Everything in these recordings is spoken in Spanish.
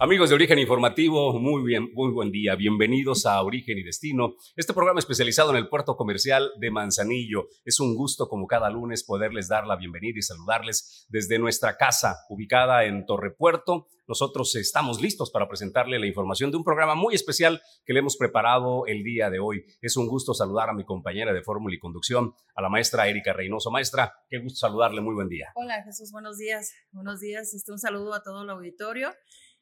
Amigos de Origen Informativo, muy bien, muy buen día. Bienvenidos a Origen y Destino, este programa especializado en el puerto comercial de Manzanillo. Es un gusto, como cada lunes, poderles dar la bienvenida y saludarles desde nuestra casa, ubicada en Torre Puerto. Nosotros estamos listos para presentarle la información de un programa muy especial que le hemos preparado el día de hoy. Es un gusto saludar a mi compañera de fórmula y conducción, a la maestra Erika Reynoso. Maestra, qué gusto saludarle, muy buen día. Hola Jesús, buenos días. Buenos días, este, un saludo a todo el auditorio.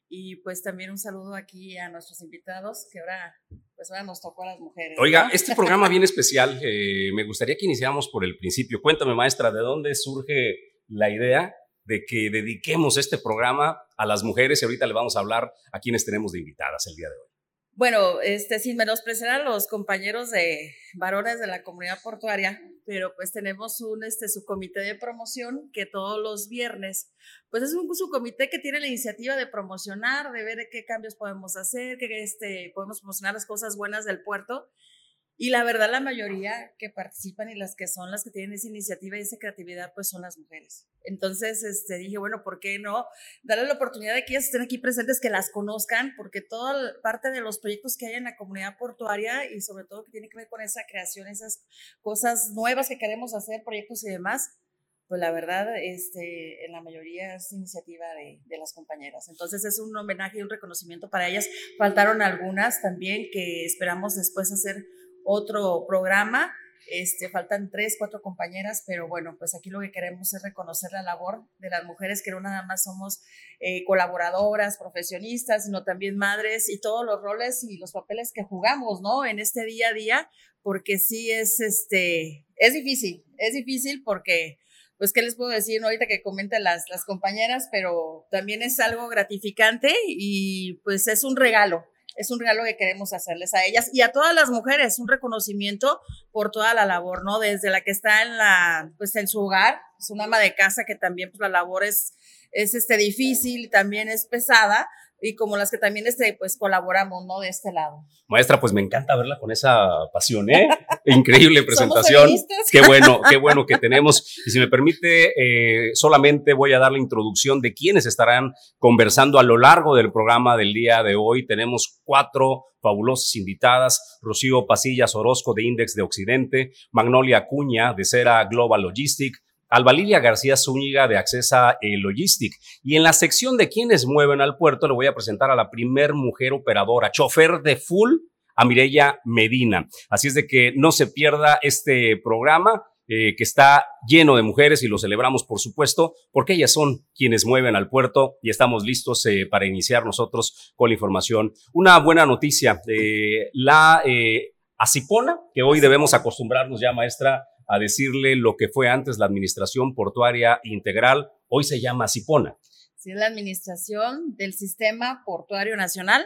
Y pues también un saludo aquí a nuestros invitados, que ahora, pues ahora nos tocó a las mujeres. Oiga, este programa bien especial, eh, me gustaría que iniciáramos por el principio. Cuéntame, maestra, ¿de dónde surge la idea de que dediquemos este programa a las mujeres? Y ahorita le vamos a hablar a quienes tenemos de invitadas el día de hoy. Bueno, este, sin menospreciar a los compañeros de varones de la comunidad portuaria, pero pues tenemos un este, subcomité de promoción que todos los viernes, pues es un subcomité que tiene la iniciativa de promocionar, de ver qué cambios podemos hacer, que este, podemos promocionar las cosas buenas del puerto y la verdad, la mayoría que participan y las que son las que tienen esa iniciativa y esa creatividad, pues son las mujeres. Entonces, este, dije, bueno, ¿por qué no darle la oportunidad de que ellas estén aquí presentes, que las conozcan? Porque toda parte de los proyectos que hay en la comunidad portuaria y sobre todo que tiene que ver con esa creación, esas cosas nuevas que queremos hacer, proyectos y demás, pues la verdad, este, en la mayoría es iniciativa de, de, las compañeras. Entonces es un homenaje y un reconocimiento para ellas. Faltaron algunas también que esperamos después hacer otro programa. Este, faltan tres, cuatro compañeras, pero bueno, pues aquí lo que queremos es reconocer la labor de las mujeres, que no nada más somos eh, colaboradoras, profesionistas, sino también madres y todos los roles y los papeles que jugamos, ¿no? En este día a día, porque sí es, este, es difícil, es difícil porque, pues, ¿qué les puedo decir ahorita que comenten las, las compañeras? Pero también es algo gratificante y pues es un regalo es un regalo que queremos hacerles a ellas y a todas las mujeres, un reconocimiento por toda la labor, ¿no? Desde la que está en la, pues en su hogar, es una ama de casa que también pues la labor es, es este difícil, también es pesada, y como las que también este, pues colaboramos, ¿no? De este lado. Maestra, pues me encanta verla con esa pasión, ¿eh? Increíble presentación. qué bueno, qué bueno que tenemos. Y si me permite, eh, solamente voy a dar la introducción de quienes estarán conversando a lo largo del programa del día de hoy. Tenemos cuatro fabulosas invitadas, Rocío Pasillas Orozco de Index de Occidente, Magnolia Cuña de Cera Global Logistic, Albalilia García Zúñiga de Accesa eh, Logistic. Y en la sección de quienes mueven al puerto le voy a presentar a la primer mujer operadora, chofer de full, a Mireya Medina. Así es de que no se pierda este programa. Eh, que está lleno de mujeres y lo celebramos, por supuesto, porque ellas son quienes mueven al puerto y estamos listos eh, para iniciar nosotros con la información. Una buena noticia, la Acipona, que hoy debemos acostumbrarnos ya, maestra, a decirle lo que fue antes la Administración Portuaria Integral, hoy se llama CIPONA. Sí, es la Administración del Sistema Portuario Nacional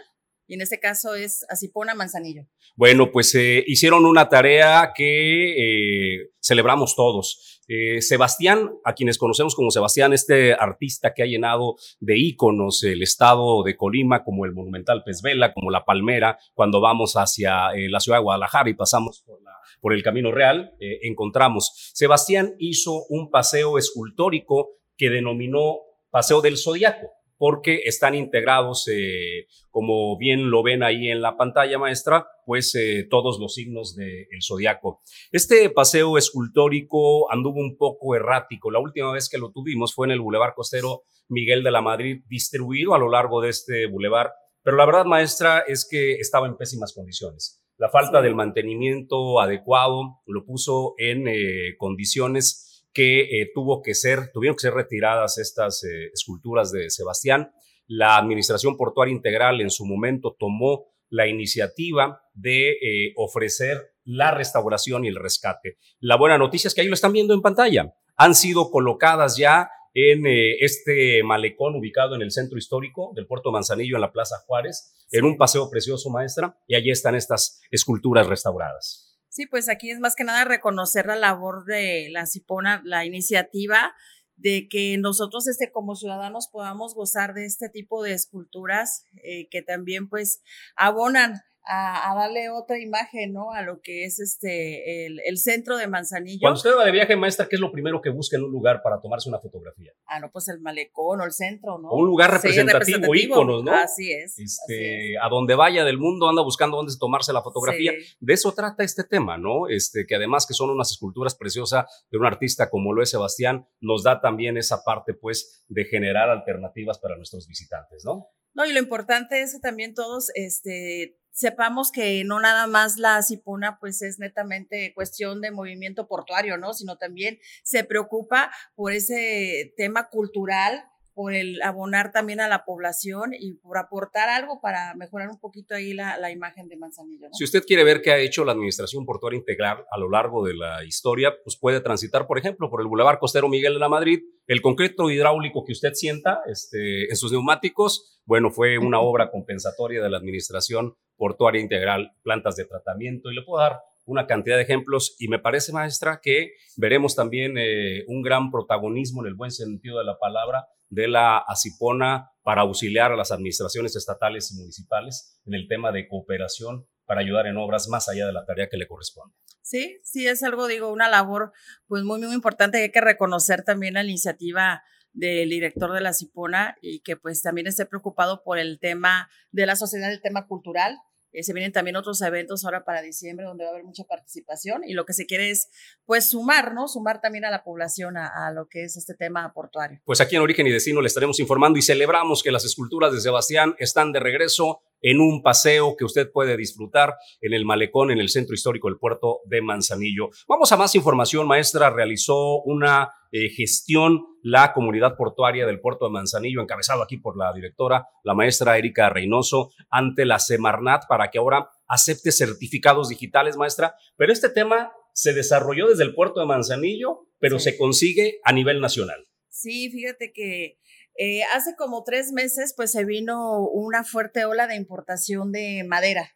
y en este caso es Acipona Manzanillo. Bueno, pues eh, hicieron una tarea que eh, celebramos todos. Eh, Sebastián, a quienes conocemos como Sebastián, este artista que ha llenado de íconos el estado de Colima, como el monumental Pez Vela, como la Palmera, cuando vamos hacia la ciudad de Guadalajara y pasamos por la por el Camino Real, eh, encontramos. Sebastián hizo un paseo escultórico que denominó Paseo del Zodiaco, porque están integrados, eh, como bien lo ven ahí en la pantalla maestra, pues eh, todos los signos del zodiaco. Este paseo escultórico anduvo un poco errático. La última vez que lo tuvimos fue en el Boulevard Costero Miguel de la Madrid, distribuido a lo largo de este boulevard. Pero la verdad, maestra, es que estaba en pésimas condiciones. La falta del mantenimiento adecuado lo puso en eh, condiciones que eh, tuvo que ser, tuvieron que ser retiradas estas eh, esculturas de Sebastián. La Administración Portuaria Integral en su momento tomó la iniciativa de ofrecer la restauración y el rescate. La buena noticia es que ahí lo están viendo en pantalla. Han sido colocadas ya en eh, este malecón ubicado en el centro histórico del puerto Manzanillo, en la Plaza Juárez, en un paseo precioso, maestra, y allí están estas esculturas restauradas. Sí, pues aquí es más que nada reconocer la labor de la Cipona, la iniciativa de que nosotros este, como ciudadanos podamos gozar de este tipo de esculturas eh, que también pues abonan a, darle otra imagen, ¿no? A lo que es este el, centro de Manzanillo. Cuando usted va de viaje, maestra, ¿qué es lo primero que busca en un lugar para tomarse una fotografía? Ah, no, pues el malecón o el centro, ¿no? un lugar representativo, íconos, ¿no? Así es, este, A donde vaya del mundo anda buscando dónde tomarse la fotografía. De eso trata este tema, ¿no? Este, que además que son unas esculturas preciosas de un artista como lo es Sebastián, nos da también esa parte, pues, de generar alternativas para nuestros visitantes, ¿no? No, y lo importante es que también todos este, sepamos que no nada más la Cipuna pues es netamente cuestión de movimiento portuario, ¿no? Sino también se preocupa por ese tema cultural por el abonar también a la población y por aportar algo para mejorar un poquito ahí la, la imagen de Manzanillo. Si usted quiere ver qué ha hecho la Administración Portuaria Integral a lo largo de la historia, pues puede transitar, por ejemplo, por el Boulevard Costero Miguel de la Madrid. El concreto hidráulico que usted sienta este, en sus neumáticos, bueno, fue una obra compensatoria de la Administración Portuaria Integral, plantas de tratamiento, y le puedo dar una cantidad de ejemplos y me parece, maestra, que veremos también eh, un gran protagonismo en el buen sentido de la palabra de la ACIPONA para auxiliar a las administraciones estatales y municipales en el tema de cooperación para ayudar en obras más allá de la tarea que le corresponde. Sí, sí, es algo, digo, una labor pues muy, muy importante hay que reconocer también la iniciativa del director de la CIPONA y que pues también esté preocupado por el tema de la sociedad, el tema cultural, eh, se vienen también otros eventos ahora para diciembre donde va a haber mucha participación y lo que se quiere es pues sumar, ¿no? Sumar también a la población a, lo que es este tema portuario. Pues aquí en Origen y Destino le estaremos informando y celebramos que las esculturas de Sebastián están de regreso en un paseo que usted puede disfrutar en el malecón en el centro histórico del puerto de Manzanillo. Vamos a más información, maestra. Realizó una eh, gestión la comunidad portuaria del puerto de Manzanillo, encabezado aquí por la directora, la maestra Erika Reynoso, ante la Semarnat para que ahora acepte certificados digitales, maestra. Pero este tema se desarrolló desde el puerto de Manzanillo, pero se consigue a nivel nacional. Sí, fíjate que eh, hace como tres meses, pues se vino una fuerte ola de importación de madera.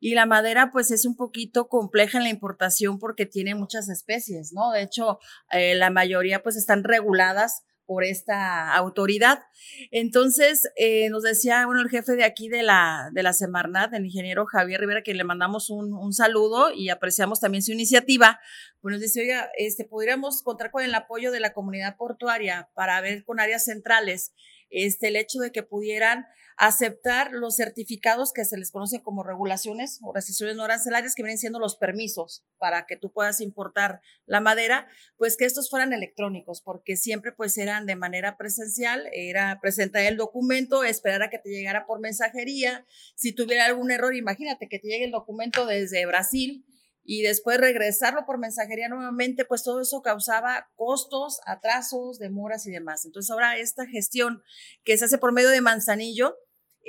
Y la madera, pues es un poquito compleja en la importación porque tiene muchas especies, ¿no? De hecho, eh, la mayoría, pues están reguladas por esta autoridad. Entonces, eh, nos decía, bueno, el jefe de aquí de la, de la Semarnat, el ingeniero Javier Rivera, que le mandamos un, un saludo y apreciamos también su iniciativa, pues nos dice, oiga, este, podríamos contar con el apoyo de la comunidad portuaria para ver con áreas centrales este, el hecho de que pudieran aceptar los certificados que se les conocen como regulaciones o restricciones no arancelarias, que vienen siendo los permisos para que tú puedas importar la madera, pues que estos fueran electrónicos, porque siempre pues eran de manera presencial, era presentar el documento, esperar a que te llegara por mensajería, si tuviera algún error, imagínate que te llegue el documento desde Brasil, y después regresarlo por mensajería nuevamente, pues todo eso causaba costos, atrasos, demoras y demás. Entonces ahora esta gestión que se hace por medio de Manzanillo,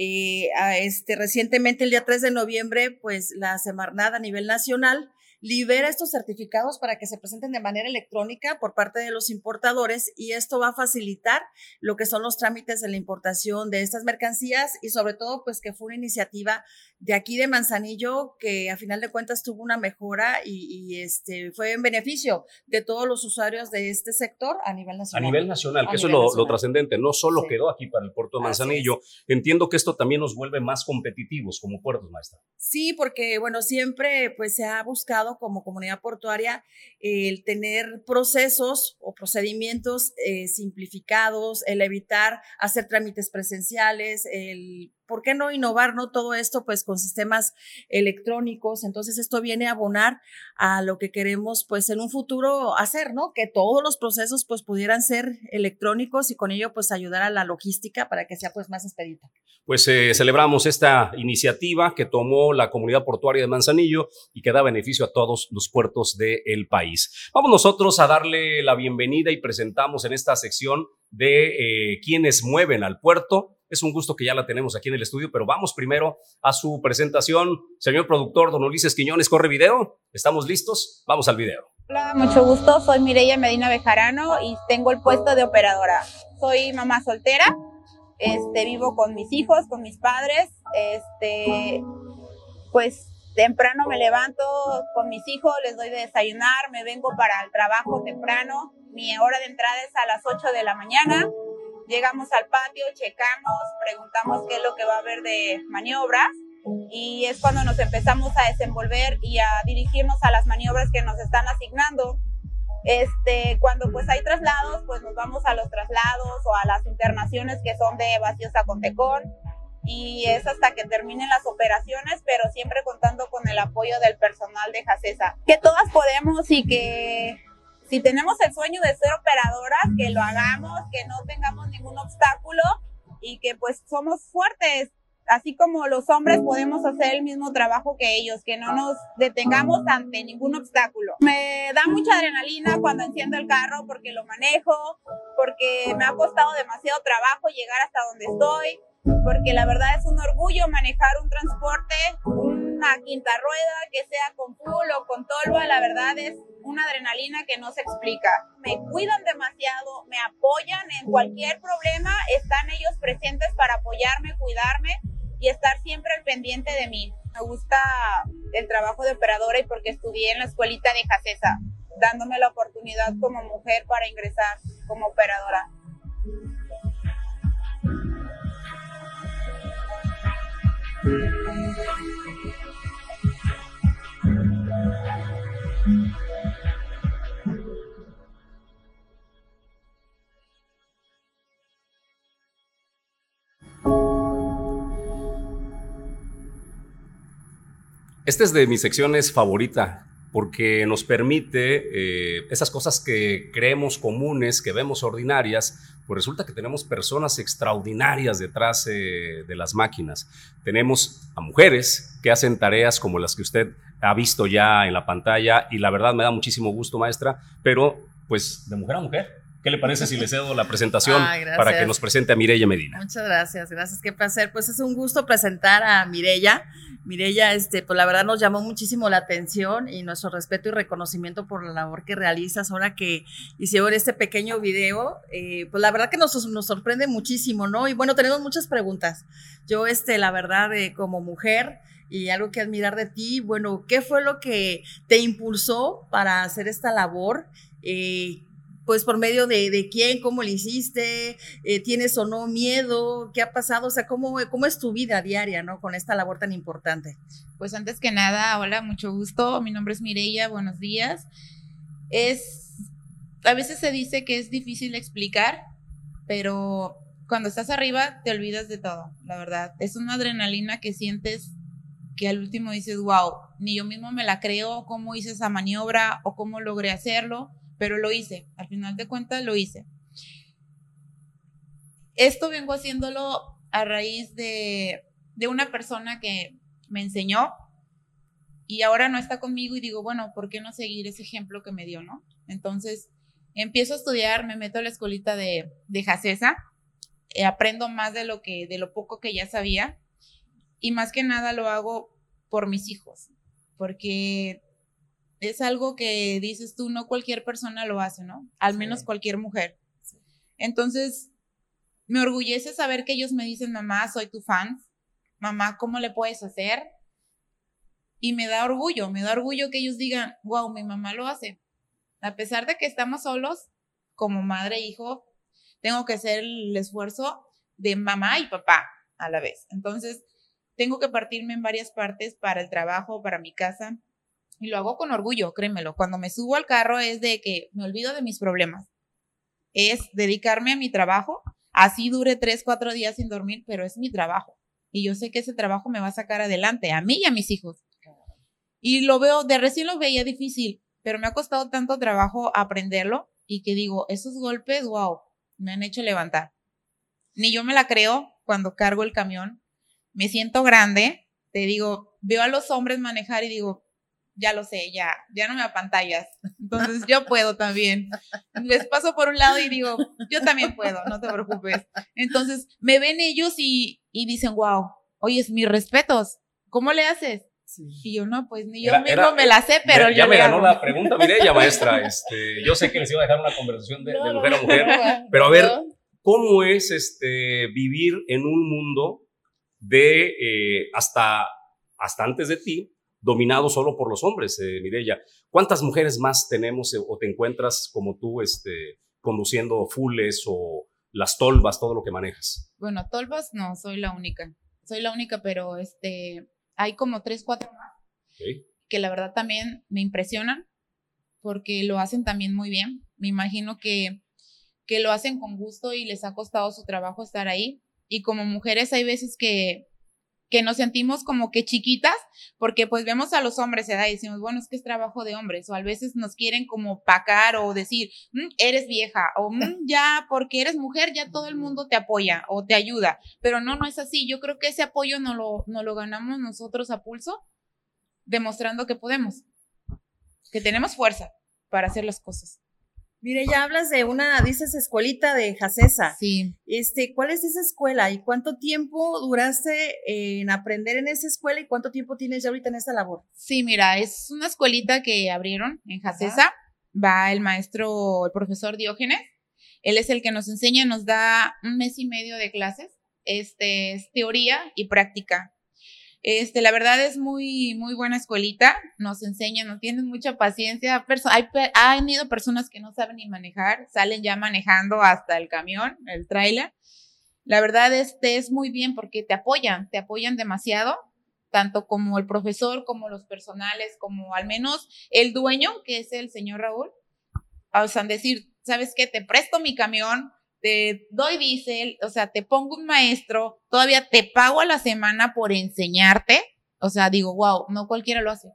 eh, este, recientemente el día 3 de noviembre, pues la Semarnat a nivel nacional libera estos certificados para que se presenten de manera electrónica por parte de los importadores y esto va a facilitar lo que son los trámites de la importación de estas mercancías y sobre todo pues que fue una iniciativa de aquí de Manzanillo que a final de cuentas tuvo una mejora y, este fue en beneficio de todos los usuarios de este sector a nivel nacional. A nivel nacional, que eso es lo, trascendente, no solo quedó aquí para el puerto de Manzanillo, entiendo que esto también nos vuelve más competitivos como puertos, maestra. Sí, porque bueno, siempre pues se ha buscado como comunidad portuaria el tener procesos o procedimientos eh, simplificados, el evitar hacer trámites presenciales, el ¿por qué no innovar, no todo esto pues con sistemas electrónicos? Entonces esto viene a abonar a lo que queremos pues en un futuro hacer, ¿no? Que todos los procesos pues pudieran ser electrónicos y con ello pues ayudar a la logística para que sea pues más expedita. Pues eh, celebramos esta iniciativa que tomó la comunidad portuaria de Manzanillo y que da beneficio a todos los puertos del país. Vamos nosotros a darle la bienvenida y presentamos en esta sección de eh, quienes mueven al puerto es un gusto que ya la tenemos aquí en el estudio, pero vamos primero a su presentación. Señor productor, don Ulises Quiñones, ¿corre video? ¿Estamos listos? Vamos al video. Hola, mucho gusto. Soy Mireya Medina Bejarano y tengo el puesto de operadora. Soy mamá soltera. Este, vivo con mis hijos, con mis padres. Este, pues temprano me levanto con mis hijos, les doy de desayunar, me vengo para el trabajo temprano. Mi hora de entrada es a las 8 de la mañana Llegamos al patio, checamos, preguntamos qué es lo que va a haber de maniobras y es cuando nos empezamos a desenvolver y a dirigirnos a las maniobras que nos están asignando. Este, cuando pues hay traslados, pues nos vamos a los traslados o a las internaciones que son de vacíos a Contecón y es hasta que terminen las operaciones, pero siempre contando con el apoyo del personal de JACESA. Que todas podemos y que si tenemos el sueño de ser operadoras, que lo hagamos, que no tengamos ningún obstáculo y que pues somos fuertes, así como los hombres podemos hacer el mismo trabajo que ellos, que no nos detengamos ante ningún obstáculo. Me da mucha adrenalina cuando enciendo el carro porque lo manejo, porque me ha costado demasiado trabajo llegar hasta donde estoy, porque la verdad es un orgullo manejar un transporte, una quinta rueda que sea con full o con tolva, la verdad es una adrenalina que no se explica. Me cuidan demasiado, me apoyan en cualquier problema, están ellos presentes para apoyarme, cuidarme y estar siempre al pendiente de mí. Me gusta el trabajo de operadora y porque estudié en la escuelita de Jacesa, dándome la oportunidad como mujer para ingresar como operadora. Esta es de mis secciones favorita porque nos permite eh, esas cosas que creemos comunes, que vemos ordinarias, pues resulta que tenemos personas extraordinarias detrás eh, de las máquinas. Tenemos a mujeres que hacen tareas como las que usted ha visto ya en la pantalla y la verdad me da muchísimo gusto, maestra, pero pues de mujer a mujer. ¿Qué le parece si le cedo la presentación para que nos presente a Mireya Medina? Muchas gracias, gracias. Qué placer. Pues es un gusto presentar a Mireya. Mireya, este, pues la verdad nos llamó muchísimo la atención y nuestro respeto y reconocimiento por la labor que realizas ahora que hicieron este pequeño video. Eh, pues la verdad que nos, nos sorprende muchísimo, ¿no? Y bueno, tenemos muchas preguntas. Yo, este, la verdad, eh, como mujer, y algo que admirar de ti. Bueno, ¿qué fue lo que te impulsó para hacer esta labor? Eh, pues por medio de, quién, cómo le hiciste, eh, tienes o no miedo, qué ha pasado, o sea, cómo, cómo es tu vida diaria, ¿no? Con esta labor tan importante. Pues antes que nada, hola, mucho gusto, mi nombre es Mireya, buenos días. Es, a veces se dice que es difícil explicar, pero cuando estás arriba te olvidas de todo, la verdad. Es una adrenalina que sientes que al último dices, wow, ni yo mismo me la creo, cómo hice esa maniobra o cómo logré hacerlo pero lo hice, al final de cuentas lo hice. Esto vengo haciéndolo a raíz de, de una persona que me enseñó y ahora no está conmigo y digo, bueno, ¿por qué no seguir ese ejemplo que me dio, no? Entonces, empiezo a estudiar, me meto a la escuelita de, de Jacesa, eh, aprendo más de lo que, de lo poco que ya sabía y más que nada lo hago por mis hijos, porque es algo que dices tú, no cualquier persona lo hace, ¿no? Al menos cualquier mujer. Entonces, me orgullece saber que ellos me dicen, mamá, soy tu fan, mamá, ¿cómo le puedes hacer? Y me da orgullo, me da orgullo que ellos digan, wow, mi mamá lo hace. A pesar de que estamos solos, como madre e hijo, tengo que hacer el esfuerzo de mamá y papá a la vez. Entonces, tengo que partirme en varias partes para el trabajo, para mi casa, y lo hago con orgullo, créemelo. Cuando me subo al carro es de que me olvido de mis problemas. Es dedicarme a mi trabajo. Así dure tres, cuatro días sin dormir, pero es mi trabajo. Y yo sé que ese trabajo me va a sacar adelante, a mí y a mis hijos. Y lo veo, de recién lo veía difícil, pero me ha costado tanto trabajo aprenderlo y que digo, esos golpes, wow, me han hecho levantar. Ni yo me la creo cuando cargo el camión. Me siento grande, te digo, veo a los hombres manejar y digo, ya lo sé, ya, ya no me apantallas. Entonces yo puedo también. Les paso por un lado y digo, yo también puedo, no te preocupes. Entonces me ven ellos y, y dicen, wow, oye, es mis respetos, ¿cómo le haces? Y yo no, pues ni yo mismo me la sé, pero ya, me ganó la pregunta, ya maestra. Este, yo sé que les iba a dejar una conversación de, mujer a mujer, pero a ver, ¿cómo es este, vivir en un mundo de eh, hasta, hasta antes de ti, dominado solo por los hombres, eh, Mireya. ¿Cuántas mujeres más tenemos eh, o te encuentras como tú este, conduciendo fules o las tolvas, todo lo que manejas? Bueno, tolvas no, soy la única. Soy la única, pero este, hay como tres, cuatro más que la verdad también me impresionan porque lo hacen también muy bien. Me imagino que, que lo hacen con gusto y les ha costado su trabajo estar ahí. Y como mujeres hay veces que, que nos sentimos como que chiquitas, porque pues vemos a los hombres, ¿verdad? Y decimos, bueno, es que es trabajo de hombres, o a veces nos quieren como pacar o decir, mm, eres vieja, o mm, ya, porque eres mujer, ya todo el mundo te apoya o te ayuda, pero no, no es así, yo creo que ese apoyo no lo, no lo ganamos nosotros a pulso, demostrando que podemos, que tenemos fuerza para hacer las cosas. Mire, ya hablas de una, dices, escuelita de Jacesa. Sí. Este, ¿cuál es esa escuela y cuánto tiempo duraste en aprender en esa escuela y cuánto tiempo tienes ya ahorita en esta labor? Sí, mira, es una escuelita que abrieron en Jacesa. Va el maestro, el profesor Diógenes. Él es el que nos enseña, nos da un mes y medio de clases. Este es teoría y práctica. Este, la verdad es muy, muy buena escuelita, nos enseñan, nos tienen mucha paciencia. hay, han ido personas que no saben ni manejar, salen ya manejando hasta el camión, el tráiler. La verdad este es muy bien porque te apoyan, te apoyan demasiado, tanto como el profesor, como los personales, como al menos el dueño, que es el señor Raúl. O sea, decir, ¿sabes qué? Te presto mi camión, te doy diésel, o sea, te pongo un maestro, todavía te pago a la semana por enseñarte. O sea, digo, wow, no cualquiera lo hace.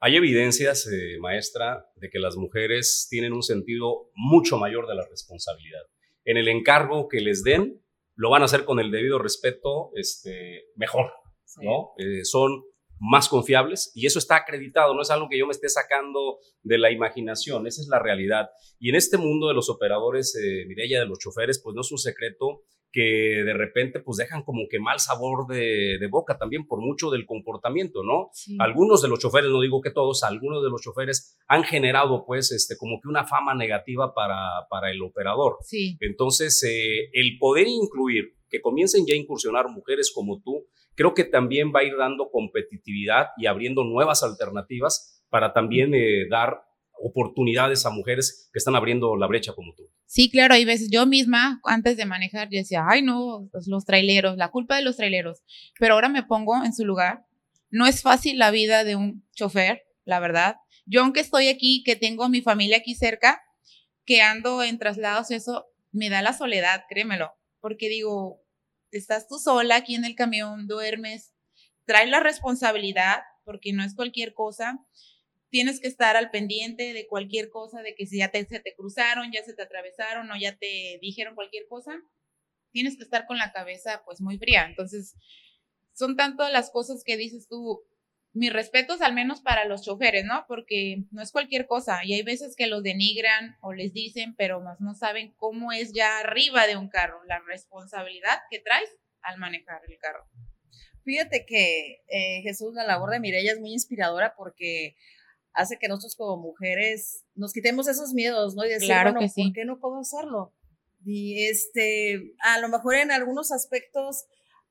Hay evidencias, eh, maestra, de que las mujeres tienen un sentido mucho mayor de la responsabilidad. En el encargo que les den, lo van a hacer con el debido respeto, este, mejor, ¿no? Eh, son más confiables y eso está acreditado, no es algo que yo me esté sacando de la imaginación, esa es la realidad. Y en este mundo de los operadores, eh, Mireya, de los choferes, pues no es un secreto que de repente pues dejan como que mal sabor de, boca también por mucho del comportamiento, ¿no? Algunos de los choferes, no digo que todos, algunos de los choferes han generado pues este como que una fama negativa para, para el operador. Sí. Entonces, eh, el poder incluir, que comiencen ya a incursionar mujeres como tú, creo que también va a ir dando competitividad y abriendo nuevas alternativas para también eh, dar oportunidades a mujeres que están abriendo la brecha como tú. Sí, claro, hay veces yo misma, antes de manejar, yo decía, ay no, pues, los traileros, la culpa de los traileros, pero ahora me pongo en su lugar. No es fácil la vida de un chofer, la verdad. Yo aunque estoy aquí, que tengo a mi familia aquí cerca, que ando en traslados, eso me da la soledad, créemelo, porque digo, estás tú sola aquí en el camión, duermes, traes la responsabilidad, porque no es cualquier cosa. Tienes que estar al pendiente de cualquier cosa, de que si ya se te cruzaron, ya se te atravesaron o ya te dijeron cualquier cosa, tienes que estar con la cabeza pues muy fría. Entonces, son tanto las cosas que dices tú, mis respetos al menos para los choferes, ¿no? Porque no es cualquier cosa y hay veces que los denigran o les dicen, pero más no saben cómo es ya arriba de un carro, la responsabilidad que traes al manejar el carro. Fíjate que eh, Jesús, la labor de Mireya es muy inspiradora porque hace que nosotros como mujeres nos quitemos esos miedos, ¿no? Y decir, claro bueno, que sí. ¿por qué no puedo hacerlo? Y este, a lo mejor en algunos aspectos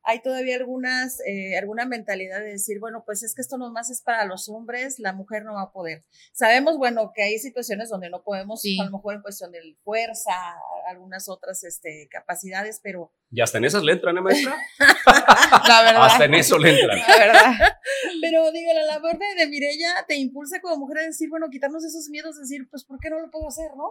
hay todavía algunas, eh, alguna mentalidad de decir, bueno, pues es que esto nomás es para los hombres, la mujer no va a poder. Sabemos, bueno, que hay situaciones donde no podemos, a lo mejor en cuestión de fuerza, algunas otras este, capacidades, pero... Y hasta en esas le entran, ¿eh, maestra? la verdad. Hasta en eso le entran. La verdad. pero digo, la labor de, de Mirella te impulsa como mujer a decir, bueno, quitarnos esos miedos, decir, pues, ¿por qué no lo puedo hacer, no?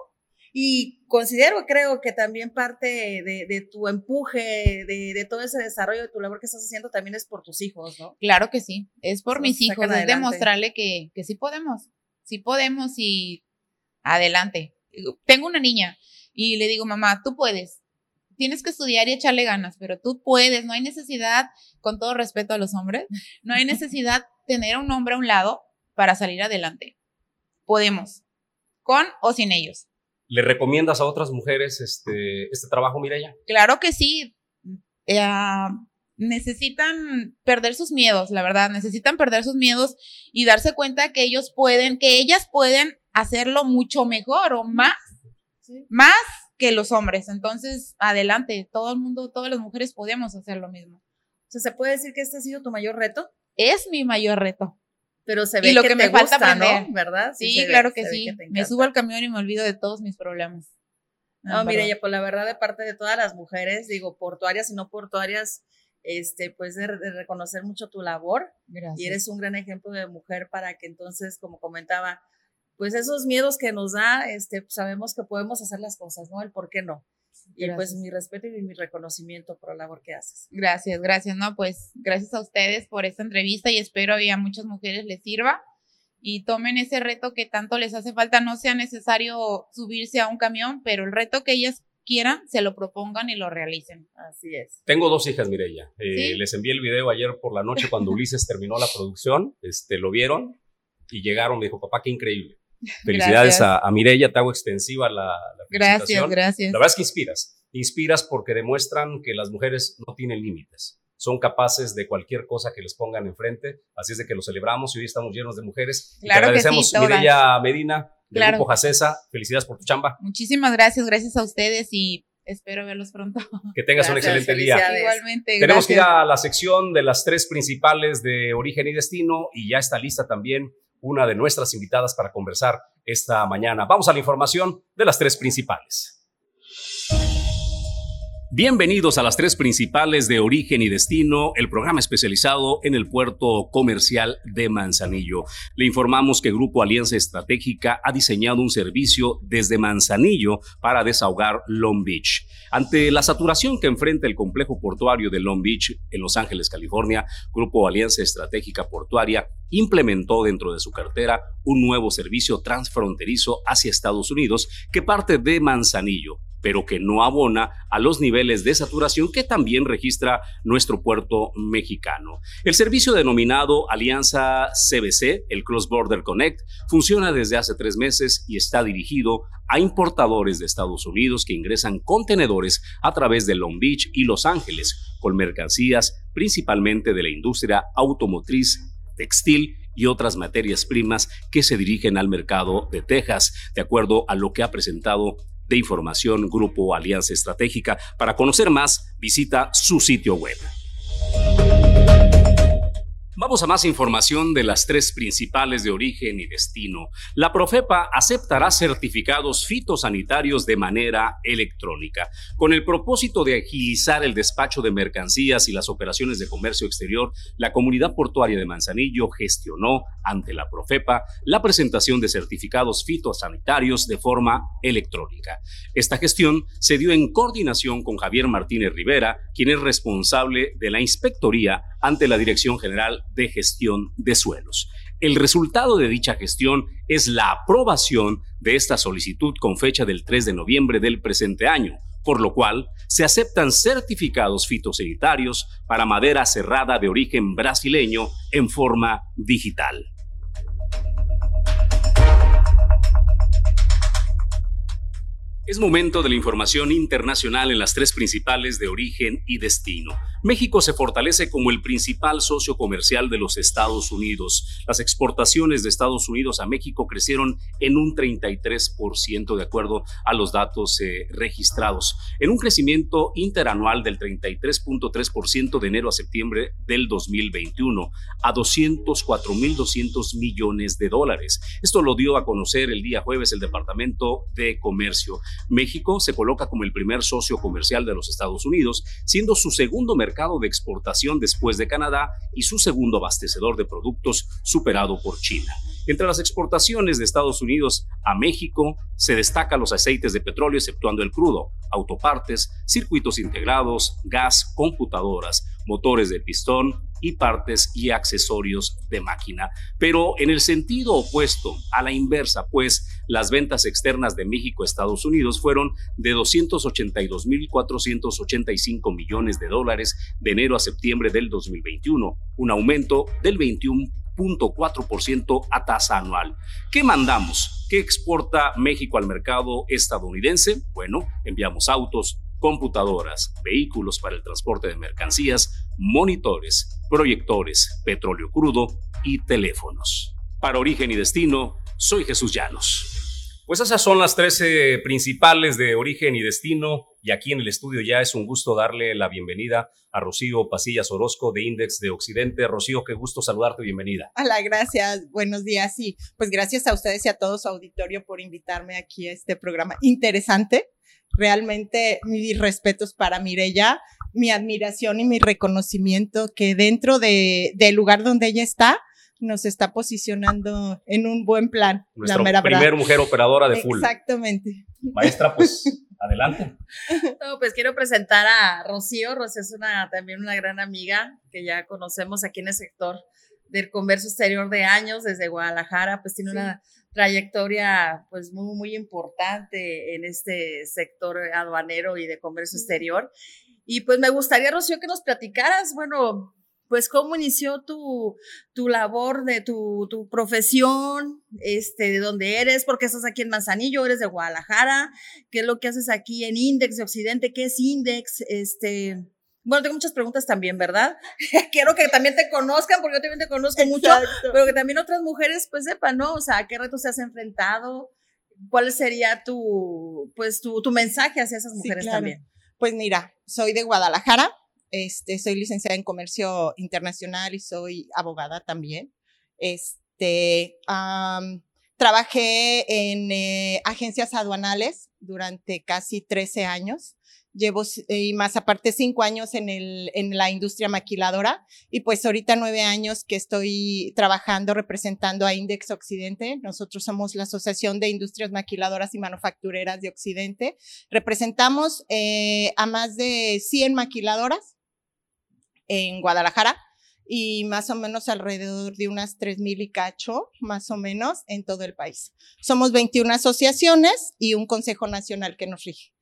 Y considero, creo que también parte de, tu empuje, de, todo ese desarrollo de tu labor que estás haciendo, también es por tus hijos, ¿no? Claro que sí, es por mis hijos, es demostrarle que, que sí podemos, sí podemos y adelante. Tengo una niña y le digo, mamá, tú puedes, tienes que estudiar y echarle ganas, pero tú puedes, no hay necesidad, con todo respeto a los hombres, no hay necesidad tener a un hombre a un lado para salir adelante. Podemos, con o sin ellos. ¿Le recomiendas a otras mujeres este, este trabajo, Mireya? Claro que sí. Eh, necesitan perder sus miedos, la verdad, necesitan perder sus miedos y darse cuenta que ellos pueden, que ellas pueden hacerlo mucho mejor o más, más que los hombres. Entonces, adelante, todo el mundo, todas las mujeres podemos hacer lo mismo. O sea, ¿se puede decir que este ha sido tu mayor reto? Es mi mayor reto. Pero se ve lo que, me falta aprender, ¿verdad? Sí, claro que sí. me subo al camión y me olvido de todos mis problemas. No, mire, ya por la verdad, de parte de todas las mujeres, digo, portuarias y no portuarias, este, pues de, de reconocer mucho tu labor Gracias. y eres un gran ejemplo de mujer para que entonces, como comentaba, pues esos miedos que nos da, este, pues sabemos que podemos hacer las cosas, ¿no? El por qué no. Y pues mi respeto y mi reconocimiento por la labor que haces. Gracias, gracias, ¿no? Pues gracias a ustedes por esta entrevista y espero que a muchas mujeres les sirva y tomen ese reto que tanto les hace falta. No sea necesario subirse a un camión, pero el reto que ellas quieran, se lo propongan y lo realicen. Así es. Tengo dos hijas, Mireya. Eh, ¿Sí? Les envié el video ayer por la noche cuando Ulises terminó la producción. Este, lo vieron y llegaron. Me dijo, papá, qué increíble. Felicidades Gracias. a, a Mireya. Te hago extensiva la, la Gracias, felicitación. gracias. La verdad es que inspiras. Inspiras porque demuestran que las mujeres no tienen límites. Son capaces de cualquier cosa que les pongan enfrente. Así es de que lo celebramos y hoy estamos llenos de mujeres. Y Claro te que sí, agradecemos, todas. Mireya Medina, del Claro. Grupo Jacesa. Felicidades por tu chamba. Muchísimas gracias, gracias a ustedes y espero verlos pronto. Que tengas un excelente día. Igualmente, Tenemos que ir a la sección de las tres principales de origen y destino y ya está lista también una de nuestras invitadas para conversar esta mañana. Vamos a la información de las tres principales. Bienvenidos a las tres principales de Origen y Destino, el programa especializado en el puerto comercial de Manzanillo. Le informamos que Grupo Alianza Estratégica ha diseñado un servicio desde Manzanillo para desahogar Long Beach. Ante la saturación que enfrenta el complejo portuario de Long Beach en Los Ángeles, California, Grupo Alianza Estratégica Portuaria implementó dentro de su cartera un nuevo servicio transfronterizo hacia Estados Unidos que parte de Manzanillo pero que no abona a los niveles de saturación que también registra nuestro puerto mexicano. El servicio denominado Alianza CBC, el Cross Border Connect, funciona desde hace tres meses y está dirigido a importadores de Estados Unidos que ingresan contenedores a través de Long Beach y Los Ángeles, con mercancías principalmente de la industria automotriz, textil y otras materias primas que se dirigen al mercado de Texas, de acuerdo a lo que ha presentado de información Grupo Alianza Estratégica. Para conocer más, visita su sitio web. Vamos a más información de las tres principales de origen y destino. La Profepa aceptará certificados fitosanitarios de manera electrónica. Con el propósito de agilizar el despacho de mercancías y las operaciones de comercio exterior, la comunidad portuaria de Manzanillo gestionó ante la Profepa la presentación de certificados fitosanitarios de forma electrónica. Esta gestión se dio en coordinación con Javier Martínez Rivera, quien es responsable de la inspectoría ante la Dirección General de Gestión de Suelos. El resultado de dicha gestión es la aprobación de esta solicitud con fecha del 3 de noviembre del presente año, por lo cual se aceptan certificados fitosanitarios para madera cerrada de origen brasileño en forma digital. Es momento de la información internacional en las tres principales de origen y destino. México se fortalece como el principal socio comercial de los Estados Unidos. Las exportaciones de Estados Unidos a México crecieron en un 33% de acuerdo a los datos eh, registrados, en un crecimiento interanual del 33.3% de enero a septiembre del 2021 a 204.200 millones de dólares. Esto lo dio a conocer el día jueves el Departamento de Comercio. México se coloca como el primer socio comercial de los Estados Unidos, siendo su segundo mercado de exportación después de Canadá y su segundo abastecedor de productos superado por China. Entre las exportaciones de Estados Unidos a México se destacan los aceites de petróleo exceptuando el crudo, autopartes, circuitos integrados, gas, computadoras, motores de pistón y partes y accesorios de máquina. Pero en el sentido opuesto, a la inversa, pues las ventas externas de México a Estados Unidos fueron de 282.485 millones de dólares de enero a septiembre del 2021, un aumento del 21.4% a tasa anual. ¿Qué mandamos? ¿Qué exporta México al mercado estadounidense? Bueno, enviamos autos, computadoras, vehículos para el transporte de mercancías, monitores, proyectores, petróleo crudo y teléfonos. Para origen y destino, soy Jesús Llanos. Pues esas son las 13 principales de origen y destino. Y aquí en el estudio ya es un gusto darle la bienvenida a Rocío Pasillas Orozco de Index de Occidente. Rocío, qué gusto saludarte, bienvenida. Hola, gracias. Buenos días. Y pues gracias a ustedes y a todo su auditorio por invitarme aquí a este programa interesante. Realmente mis respetos para Mirella, mi admiración y mi reconocimiento que dentro de, del lugar donde ella está, nos está posicionando en un buen plan. Nuestra la mera primer mujer operadora de full. Exactamente. Maestra, pues adelante. No, pues quiero presentar a Rocío. Rocío es una, también una gran amiga que ya conocemos aquí en el sector del comercio exterior de años desde Guadalajara, pues tiene una trayectoria pues muy, muy importante en este sector aduanero y de comercio exterior. Y pues me gustaría, Rocío, que nos platicaras, bueno, pues cómo inició tu, tu labor de tu, tu, profesión, este, de dónde eres, porque estás aquí en Manzanillo, eres de Guadalajara, qué es lo que haces aquí en Index de Occidente, qué es Index, este, bueno, tengo muchas preguntas también, ¿verdad? Quiero que también te conozcan, porque yo también te conozco mucho, pero que también otras mujeres pues sepan, ¿no? O sea, ¿a qué retos te has enfrentado? ¿Cuál sería tu, pues, tu, tu mensaje hacia esas mujeres también? Pues mira, soy de Guadalajara, este, soy licenciada en comercio internacional y soy abogada también. Este, trabajé en eh, agencias aduanales durante casi 13 años. Llevo, y más aparte, cinco años en, el, en la industria maquiladora y pues ahorita nueve años que estoy trabajando representando a Index Occidente. Nosotros somos la Asociación de Industrias Maquiladoras y Manufactureras de Occidente. Representamos eh, a más de 100 maquiladoras en Guadalajara y más o menos alrededor de unas 3.000 y cacho, más o menos, en todo el país. Somos 21 asociaciones y un Consejo Nacional que nos rige.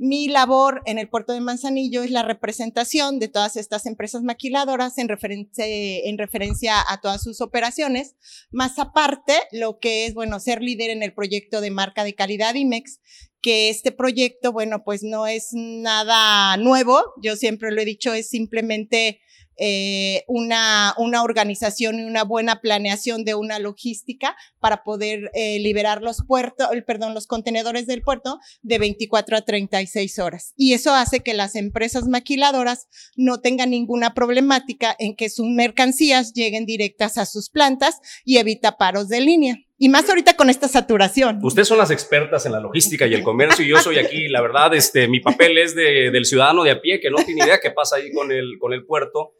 Mi labor en el puerto de Manzanillo es la representación de todas estas empresas maquiladoras en referencia, en referencia a todas sus operaciones, más aparte lo que es, bueno, ser líder en el proyecto de marca de calidad IMEX, que este proyecto, bueno, pues no es nada nuevo, yo siempre lo he dicho, es simplemente eh, una, una organización y una buena planeación de una logística para poder eh, liberar los puertos, perdón, los contenedores del puerto de 24 a 36 horas. Y eso hace que las empresas maquiladoras no tengan ninguna problemática en que sus mercancías lleguen directas a sus plantas y evita paros de línea. Y más ahorita con esta saturación. Ustedes son las expertas en la logística y el comercio y yo soy aquí, la verdad, este, mi papel es de, del ciudadano de a pie que no tiene idea qué pasa ahí con el, con el puerto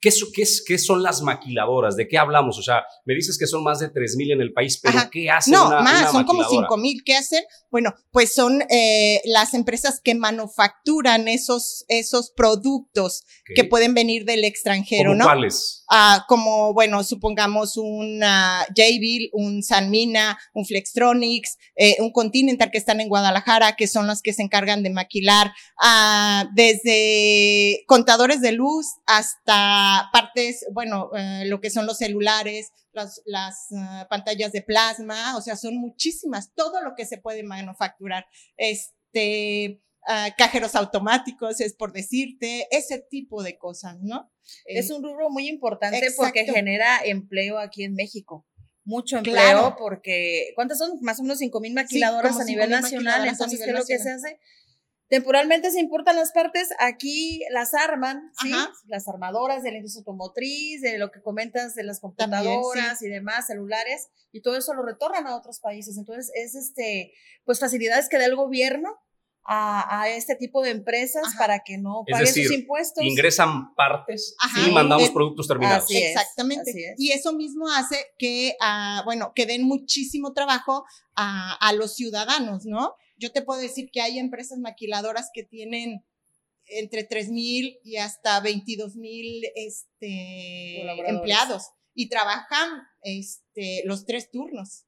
¿Qué, qué, qué son las maquiladoras? ¿De qué hablamos? O sea, me dices que son más de 3.000 en el país, pero ¿qué hacen No, más, son como 5.000. ¿Qué hacen? Bueno, pues son eh, las empresas que manufacturan esos, esos productos que pueden venir del extranjero, ¿no? ¿Cuáles? Ah, como, bueno, supongamos un Jabil, un Sanmina, un Flextronics, eh, un Continental que están en Guadalajara, que son los que se encargan de maquilar, ah, desde contadores de luz hasta partes, bueno, eh, lo que son los celulares, las, las ah, pantallas de plasma, o sea, son muchísimas, todo lo que se puede manufacturar. Este, cajeros automáticos, es por decirte, ese tipo de cosas, ¿no? Es un rubro muy importante porque genera empleo aquí en México. Mucho empleo porque, ¿cuántas son? Más o menos 5 mil maquiladoras a nivel nacional. Entonces, ¿qué es lo que se hace? Temporalmente se importan las partes, aquí las arman, ¿sí? Las armadoras de la industria automotriz, de lo que comentas de las computadoras y demás, celulares, y todo eso lo retornan a otros países. Entonces, es este, pues facilidades que da el gobierno a, este tipo de empresas para que no paguen sus impuestos. Ingresan partes y mandamos productos terminados. Exactamente. Y eso mismo hace que, uh, bueno, que den muchísimo trabajo a, a los ciudadanos, ¿no? Yo te puedo decir que hay empresas maquiladoras que tienen entre 3 mil y hasta 22 mil este, empleados y trabajan este, los tres turnos.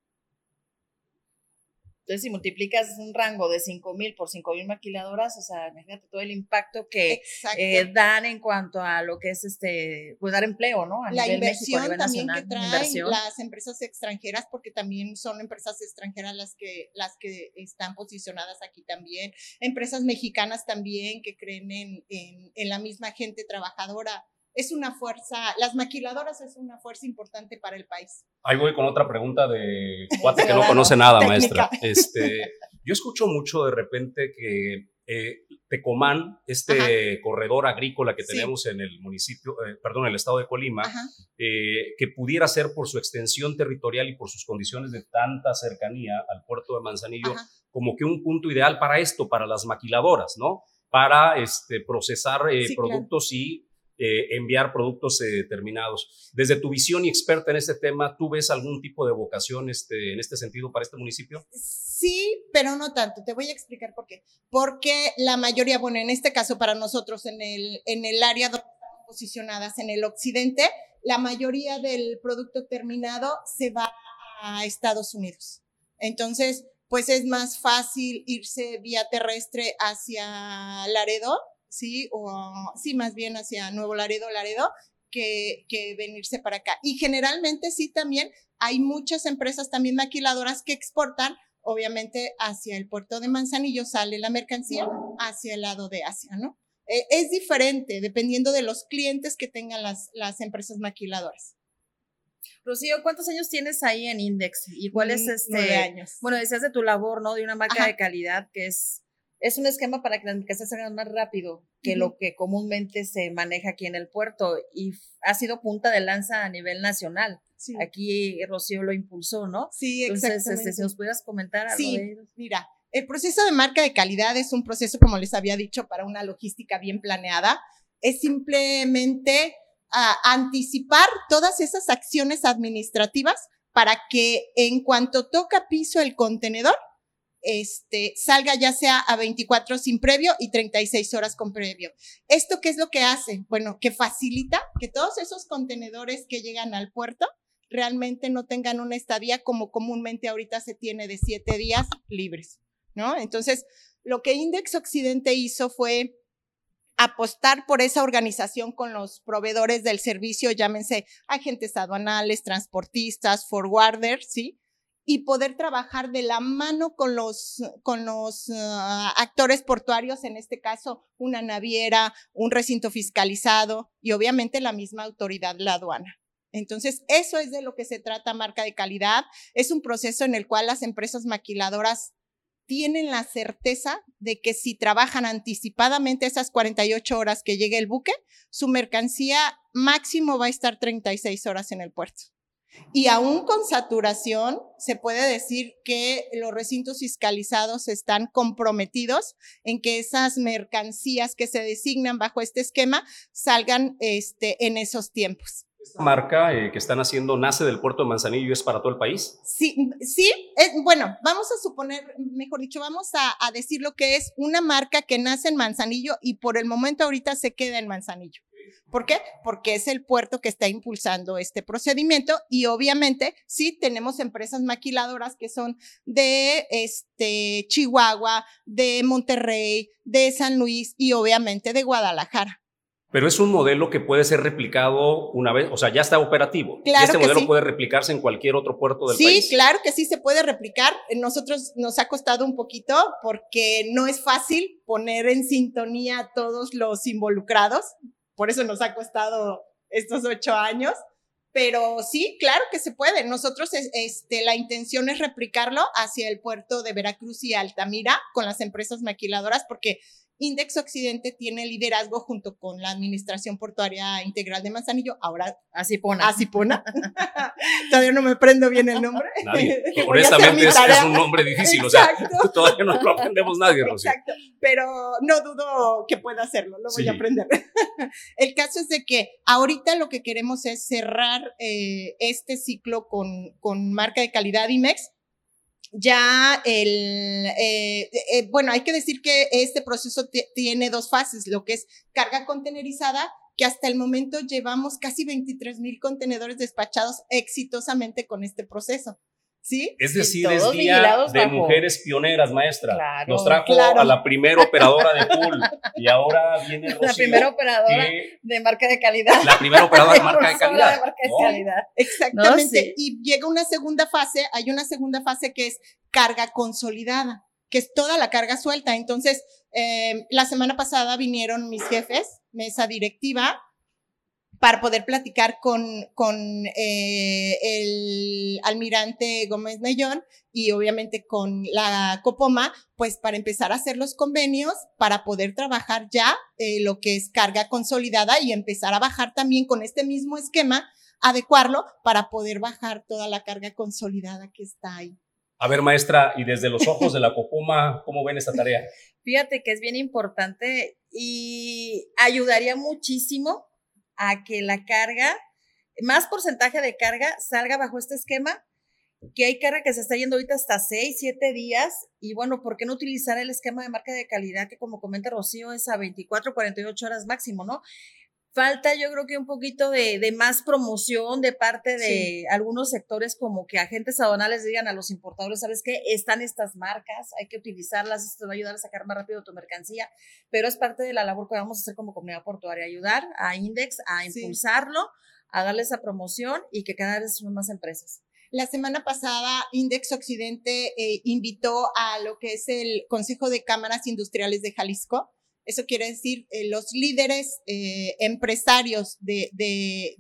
Entonces, si multiplicas un rango de 5 mil por 5 mil maquiladoras, o sea, imagínate todo el impacto que eh, dan en cuanto a lo que es este, pues dar empleo, ¿no? A la inversión también que traen las empresas extranjeras, porque también son empresas extranjeras las que, las que están posicionadas aquí también. Empresas mexicanas también que creen en, en, en la misma gente trabajadora es una fuerza, las maquiladoras es una fuerza importante para el país. Ahí voy con otra pregunta de cuate que no conoce nada, maestra. Este, yo escucho mucho de repente que eh, Tecomán, este corredor agrícola que tenemos en el municipio, eh, perdón, en el estado de Colima, eh, que pudiera ser por su extensión territorial y por sus condiciones de tanta cercanía al puerto de Manzanillo, como que un punto ideal para esto, para las maquiladoras, ¿no? Para este, procesar productos y eh, enviar productos eh, determinados. Desde tu visión y experta en este tema, ¿tú ves algún tipo de vocación este, en este sentido para este municipio? Sí, pero no tanto. Te voy a explicar por qué. Porque la mayoría, bueno, en este caso para nosotros en el, en el área donde estamos posicionadas, en el occidente, la mayoría del producto terminado se va a Estados Unidos. Entonces, pues es más fácil irse vía terrestre hacia Laredo ¿sí? O sí, más bien hacia Nuevo Laredo, Laredo, que, que venirse para acá. Y generalmente sí también hay muchas empresas también maquiladoras que exportan, obviamente hacia el puerto de Manzanillo sale la mercancía hacia el lado de Asia, ¿no? Eh, es diferente dependiendo de los clientes que tengan las, las empresas maquiladoras. Rocío, ¿cuántos años tienes ahí en Index? ¿Y cuál es este? Nueve años. Bueno, decías de tu labor, ¿no? De una marca de calidad que es es un esquema para que las mercancías salgan más rápido que lo que comúnmente se maneja aquí en el puerto y ha sido punta de lanza a nivel nacional. Aquí Rocío lo impulsó, ¿no? Sí, Entonces, exactamente. Este, si nos pudieras comentar algo sí, de Mira, el proceso de marca de calidad es un proceso, como les había dicho, para una logística bien planeada. Es simplemente anticipar todas esas acciones administrativas para que en cuanto toca piso el contenedor, este, salga ya sea a 24 sin previo y 36 horas con previo. ¿Esto qué es lo que hace? Bueno, que facilita que todos esos contenedores que llegan al puerto realmente no tengan una estadía como comúnmente ahorita se tiene de siete días libres, ¿no? Entonces, lo que Index Occidente hizo fue apostar por esa organización con los proveedores del servicio, llámense agentes aduanales, transportistas, forwarders, ¿sí? Y poder trabajar de la mano con los, con los ah, actores portuarios, en este caso una naviera, un recinto fiscalizado y obviamente la misma autoridad, la aduana. Entonces, eso es de lo que se trata marca de calidad. Es un proceso en el cual las empresas maquiladoras tienen la certeza de que si trabajan anticipadamente esas 48 horas que llegue el buque, su mercancía máximo va a estar 36 horas en el puerto. Y aún con saturación, se puede decir que los recintos fiscalizados están comprometidos en que esas mercancías que se designan bajo este esquema salgan este, en esos tiempos. ¿Esta marca eh, que están haciendo nace del puerto de Manzanillo es para todo el país? Sí, sí, bueno, vamos a suponer, mejor dicho, vamos a, a decir lo que es una marca que nace en Manzanillo y por el momento ahorita se queda en Manzanillo. ¿Por qué? Porque es el puerto que está impulsando este procedimiento y obviamente sí tenemos empresas maquiladoras que son de este Chihuahua, de Monterrey, de San Luis y obviamente de Guadalajara. Pero es un modelo que puede ser replicado una vez, o sea, ya está operativo. Claro y este que modelo sí. puede replicarse en cualquier otro puerto del sí, país. Sí, claro que sí se puede replicar. Nosotros nos ha costado un poquito porque no es fácil poner en sintonía a todos los involucrados por eso nos ha costado estos ocho años. Pero sí, claro que se puede. Nosotros, este, la intención es replicarlo hacia el puerto de Veracruz y Altamira con las empresas maquiladoras, porque Index Occidente tiene liderazgo junto con la Administración Portuaria Integral de Manzanillo, ahora Asipona. Asipona. todavía no me prendo bien el nombre. Nadie. Honestamente es, un nombre difícil, o sea, todavía no lo aprendemos nadie, Rocío. Exacto, pero no dudo que pueda hacerlo, lo voy Sí. a aprender. El caso es de que ahorita lo que queremos es cerrar eh, este ciclo con, con marca de calidad IMEX. Ya el, eh, eh, bueno, hay que decir que este proceso ti- tiene dos fases, lo que es carga contenerizada, que hasta el momento llevamos casi 23 mil contenedores despachados exitosamente con este proceso. ¿Sí? Es decir, es día de bajo- mujeres pioneras, maestra. Claro, Nos trajo claro. a la primera operadora de pool y ahora viene Rocío. La primera operadora que- de marca de calidad. la primera operadora de marca de calidad. de marca de ¿no? calidad. Exactamente. No, sí. Y llega una segunda fase, hay una segunda fase que es carga consolidada, que es toda la carga suelta. Entonces, eh, la semana pasada vinieron mis jefes, mesa directiva, para poder platicar con, con eh, el almirante Gómez Mellón y obviamente con la Copoma, pues para empezar a hacer los convenios, para poder trabajar ya eh, lo que es carga consolidada y empezar a bajar también con este mismo esquema, adecuarlo para poder bajar toda la carga consolidada que está ahí. A ver, maestra, y desde los ojos de la Copoma, ¿cómo ven esta tarea? Fíjate que es bien importante y ayudaría muchísimo a que la carga, más porcentaje de carga salga bajo este esquema, que hay carga que se está yendo ahorita hasta 6, 7 días, y bueno, ¿por qué no utilizar el esquema de marca de calidad que como comenta Rocío es a 24, 48 horas máximo, ¿no? Falta yo creo que un poquito de, de más promoción de parte de algunos sectores como que agentes aduanales digan a los importadores, ¿sabes qué? Están estas marcas, hay que utilizarlas, esto va a ayudar a sacar más rápido tu mercancía, pero es parte de la labor que vamos a hacer como comunidad portuaria, ayudar a Index a impulsarlo, a darle esa promoción y que cada vez son más empresas. La semana pasada, Index Occidente eh, invitó a lo que es el Consejo de Cámaras Industriales de Jalisco eso quiere decir, eh, los líderes eh, empresarios de, de,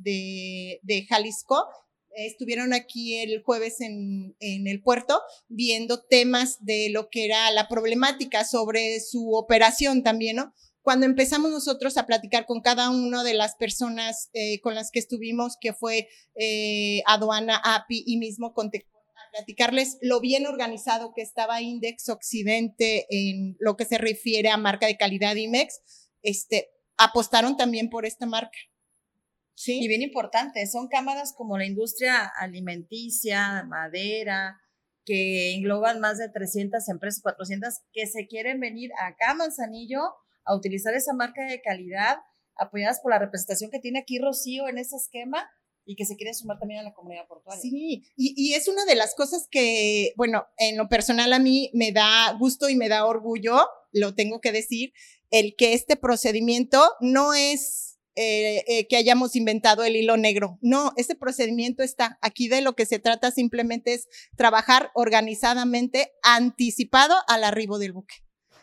de, Jalisco estuvieron aquí el jueves en, en, el puerto viendo temas de lo que era la problemática sobre su operación también, ¿no? Cuando empezamos nosotros a platicar con cada una de las personas eh, con las que estuvimos, que fue eh, aduana, API y mismo Contexto, platicarles lo bien organizado que estaba Index Occidente en lo que se refiere a marca de calidad IMEX, este, apostaron también por esta marca. Sí. Y bien importante, son cámaras como la industria alimenticia, madera, que engloban más de 300 empresas, 400, que se quieren venir acá a Manzanillo a utilizar esa marca de calidad, apoyadas por la representación que tiene aquí Rocío en ese esquema, y que se quiere sumar también a la comunidad portuaria. Sí, y, y, es una de las cosas que, bueno, en lo personal a mí me da gusto y me da orgullo, lo tengo que decir, el que este procedimiento no es eh, eh, que hayamos inventado el hilo negro. No, este procedimiento está aquí de lo que se trata simplemente es trabajar organizadamente anticipado al arribo del buque.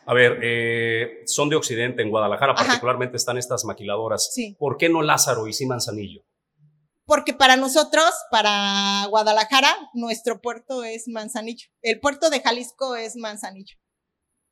A ver, eh, son de Occidente, en Guadalajara particularmente están estas maquiladoras. Sí. ¿Por qué no Lázaro y sí Manzanillo? Porque para nosotros, para Guadalajara, nuestro puerto es Manzanillo. El puerto de Jalisco es Manzanillo.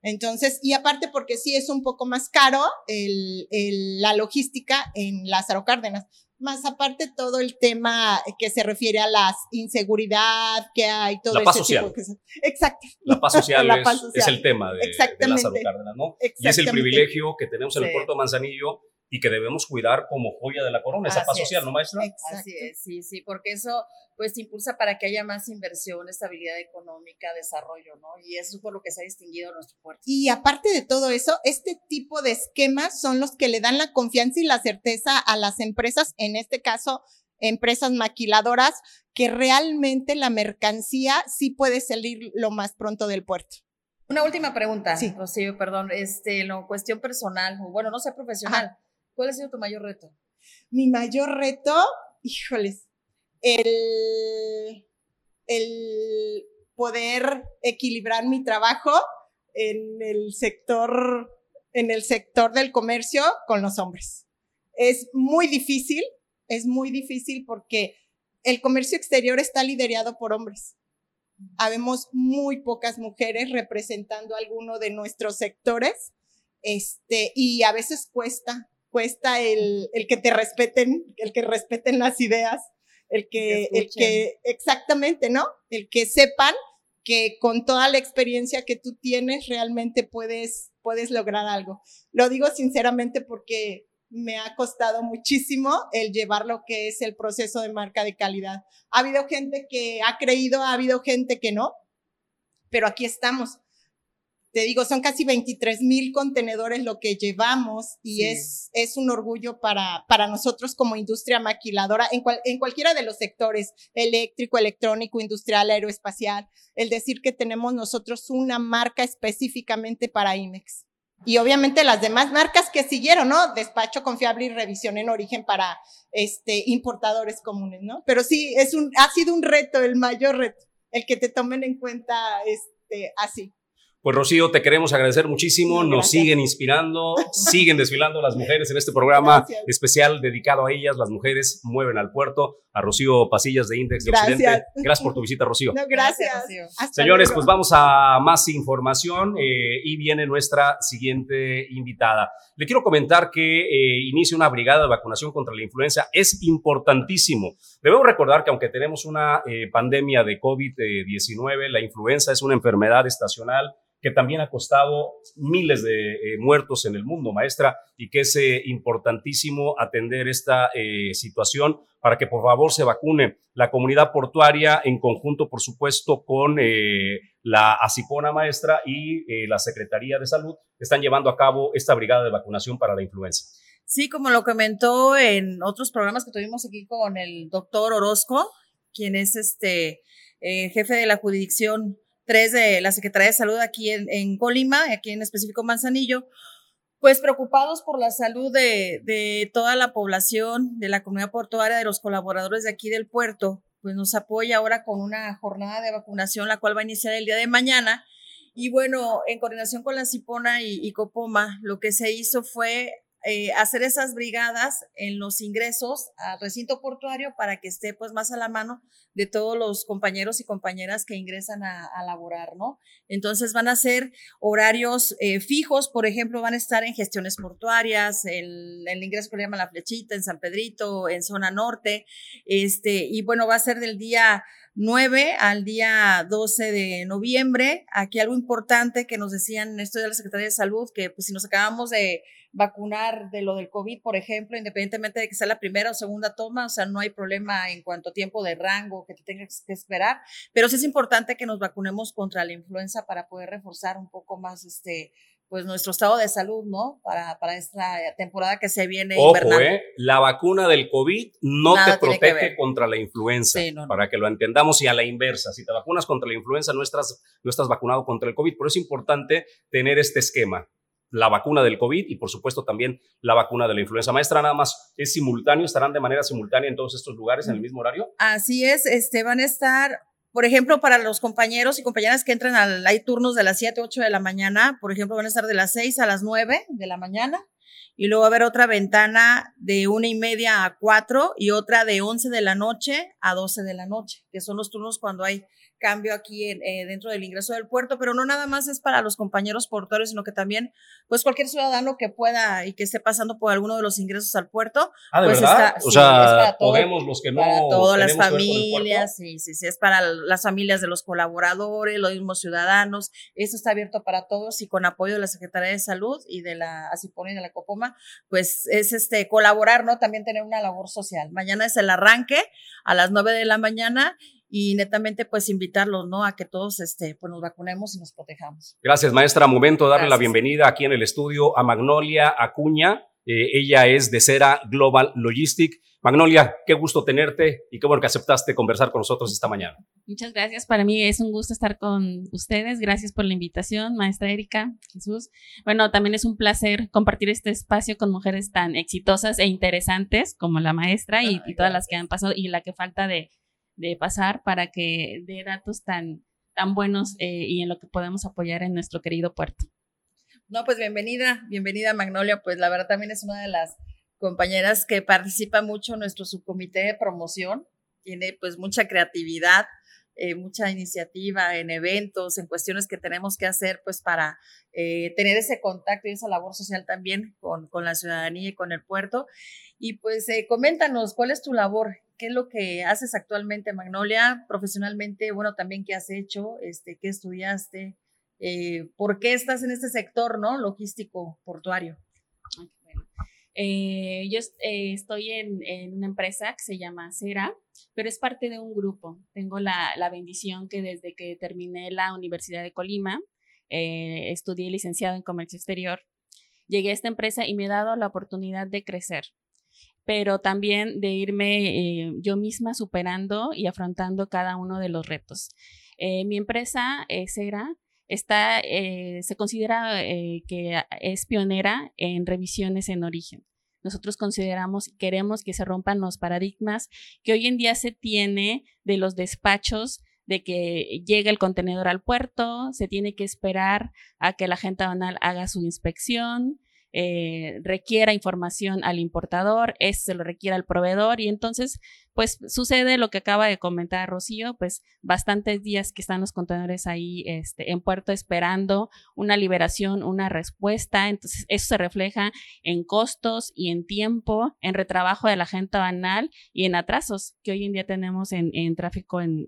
Entonces, y aparte porque sí es un poco más caro el, el, la logística en Lázaro Cárdenas. Más aparte todo el tema que se refiere a la inseguridad que hay, todo la paz social. Tipo de Exacto. La paz social, la paz es, social. es, el tema de, de, Lázaro Cárdenas, ¿no? Y es el privilegio que tenemos en sí. el puerto de Manzanillo y que debemos cuidar como joya de la corona, esa paz social, ¿no, maestra? Exacto. Así es, sí, sí, porque eso pues impulsa para que haya más inversión, estabilidad económica, desarrollo, ¿no? Y eso es por lo que se ha distinguido nuestro puerto. Y aparte de todo eso, este tipo de esquemas son los que le dan la confianza y la certeza a las empresas, en este caso, empresas maquiladoras, que realmente la mercancía sí puede salir lo más pronto del puerto. Una última pregunta, sí. Rocío, perdón, este, no, cuestión personal, bueno, no sé profesional. Ajá. ¿Cuál ha sido tu mayor reto? Mi mayor reto, híjoles, el, el poder equilibrar mi trabajo en el sector, en el sector del comercio con los hombres. Es muy difícil, es muy difícil porque el comercio exterior está liderado por hombres. Habemos muy pocas mujeres representando alguno de nuestros sectores, este, y a veces cuesta, cuesta el, el que te respeten, el que respeten las ideas, el que, el que, exactamente, ¿no? El que sepan que con toda la experiencia que tú tienes realmente puedes, puedes lograr algo. Lo digo sinceramente porque me ha costado muchísimo el llevar lo que es el proceso de marca de calidad. Ha habido gente que ha creído, ha habido gente que no, pero aquí estamos te digo, son casi 23 mil contenedores lo que llevamos y sí. es, es un orgullo para, para nosotros como industria maquiladora en, cual, en cualquiera de los sectores, eléctrico, electrónico, industrial, aeroespacial, el decir que tenemos nosotros una marca específicamente para IMEX. Y obviamente las demás marcas que siguieron, ¿no? Despacho confiable y revisión en origen para este, importadores comunes, ¿no? Pero sí, es un, ha sido un reto, el mayor reto, el que te tomen en cuenta este, así. Pues Rocío, te queremos agradecer muchísimo, nos siguen inspirando, siguen desfilando las mujeres en este programa especial dedicado a ellas, las mujeres mueven al puerto, a Rocío Pasillas de Index de Occidente. Gracias por tu visita, Rocío. gracias. Señores, pues vamos a más información eh, y viene nuestra siguiente invitada. Le quiero comentar que eh, inicia una brigada de vacunación contra la influenza. Es importantísimo. Debemos recordar que aunque tenemos una eh, pandemia de COVID-19, la influenza es una enfermedad estacional que también ha costado miles de eh, muertos en el mundo, maestra, y que es eh, importantísimo atender esta eh, situación para que por favor se vacune la comunidad portuaria en conjunto, por supuesto, con la ACIPONA maestra y la Secretaría de Salud, que están llevando a cabo esta brigada de vacunación para la influenza. Sí, como lo comentó en otros programas que tuvimos aquí con el doctor Orozco, quien es este jefe de la jurisdicción tres de la Secretaría de Salud aquí en, Colima, aquí en específico Manzanillo, pues preocupados por la salud de, toda la población, de la comunidad portuaria, de los colaboradores de aquí del puerto, pues nos apoya ahora con una jornada de vacunación, la cual va a iniciar el día de mañana. Y bueno, en coordinación con la Cipona y Copoma, lo que se hizo fue eh, hacer esas brigadas en los ingresos al recinto portuario para que esté pues más a la mano de todos los compañeros y compañeras que ingresan a, laborar, ¿no? Entonces van a ser horarios eh, fijos, por ejemplo, van a estar en gestiones portuarias, el, el ingreso que le llama la flechita, en San Pedrito, en zona norte, este, y bueno, va a ser del día 9 al día 12 de noviembre. Aquí algo importante que nos decían esto de la Secretaría de Salud, que pues si nos acabamos de vacunar de lo del COVID, por ejemplo, independientemente de que sea la primera o segunda toma, o sea, no hay problema en cuanto a tiempo de rango que te tengas que esperar, pero sí es importante que nos vacunemos contra la influenza para poder reforzar un poco más este pues nuestro estado de salud, ¿no? Para, para esta temporada que se viene. Ojo, eh, la vacuna del COVID no te protege contra la influenza, para que lo entendamos y a la inversa. Si te vacunas contra la influenza, no estás, no estás vacunado contra el COVID. Por eso es importante tener este esquema la vacuna del COVID y por supuesto también la vacuna de la influenza. Maestra, nada más, ¿es simultáneo? ¿Estarán de manera simultánea en todos estos lugares en el mismo horario? Así es, este, van a estar, por ejemplo, para los compañeros y compañeras que entran al, hay turnos de las 7, 8 de la mañana, por ejemplo, van a estar de las 6 a las 9 de la mañana y luego va a haber otra ventana de una y media a 4 y otra de 11 de la noche a 12 de la noche, que son los turnos cuando hay cambio aquí eh, dentro del ingreso del puerto, pero no nada más es para los compañeros portuarios, sino que también, pues cualquier ciudadano que pueda y que esté pasando por alguno de los ingresos al puerto, ah, pues está, o sea, podemos los que no para todas las familias, sí, sí, sí, es para las familias de los colaboradores, los mismos ciudadanos, esto está abierto para todos y con apoyo de la Secretaría de Salud y de la ACIPONE y de la COPOMA, pues es este colaborar, ¿no? También tener una labor social. Mañana es el arranque a las 9 de la mañana y netamente pues invitarlos, ¿no? A que todos este, pues nos vacunemos y nos protejamos. Gracias, maestra. Momento de darle la bienvenida aquí en el estudio a Magnolia Acuña. Eh, ella es de Cera Global Logistic. Magnolia, qué gusto tenerte y qué bueno que aceptaste conversar con nosotros esta mañana. Muchas gracias. Para mí es un gusto estar con ustedes. Gracias por la invitación, maestra Erika, Jesús. Bueno, también es un placer compartir este espacio con mujeres tan exitosas e interesantes como la maestra y todas las que han pasado y la que falta de, de pasar para que dé datos tan, tan buenos eh, y en lo que podemos apoyar en nuestro querido puerto. No, pues bienvenida, bienvenida Magnolia, pues la verdad también es una de las compañeras que participa mucho en nuestro subcomité de promoción, tiene pues mucha creatividad, eh, mucha iniciativa en eventos, en cuestiones que tenemos que hacer pues para eh, tener ese contacto y esa labor social también con, con la ciudadanía y con el puerto. Y pues coméntanos, ¿cuál es tu labor ¿Qué es lo que haces actualmente, Magnolia? Profesionalmente, bueno, también qué has hecho, este, qué estudiaste, eh, por qué estás en este sector, ¿no? Logístico portuario. Eh, yo eh, estoy en, una empresa que se llama Cera, pero es parte de un grupo. Tengo la, bendición que desde que terminé la Universidad de Colima, estudié licenciado en Comercio Exterior, llegué a esta empresa y me he dado la oportunidad de crecer pero también de irme yo misma superando y afrontando cada uno de los retos. Mi empresa, eh, Cera, está, se considera que es pionera en revisiones en origen. Nosotros consideramos y queremos que se rompan los paradigmas que hoy en día se tiene de los despachos de que llegue el contenedor al puerto, se tiene que esperar a que la gente aduanal haga su inspección, eh, requiera información al importador, se lo requiere al proveedor y entonces pues sucede lo que acaba de comentar Rocío, pues bastantes días que están los contenedores ahí este, en puerto esperando una liberación, una respuesta, entonces eso se refleja en costos y en tiempo, en retrabajo de la gente banal y en atrasos que hoy en día tenemos en, tráfico en,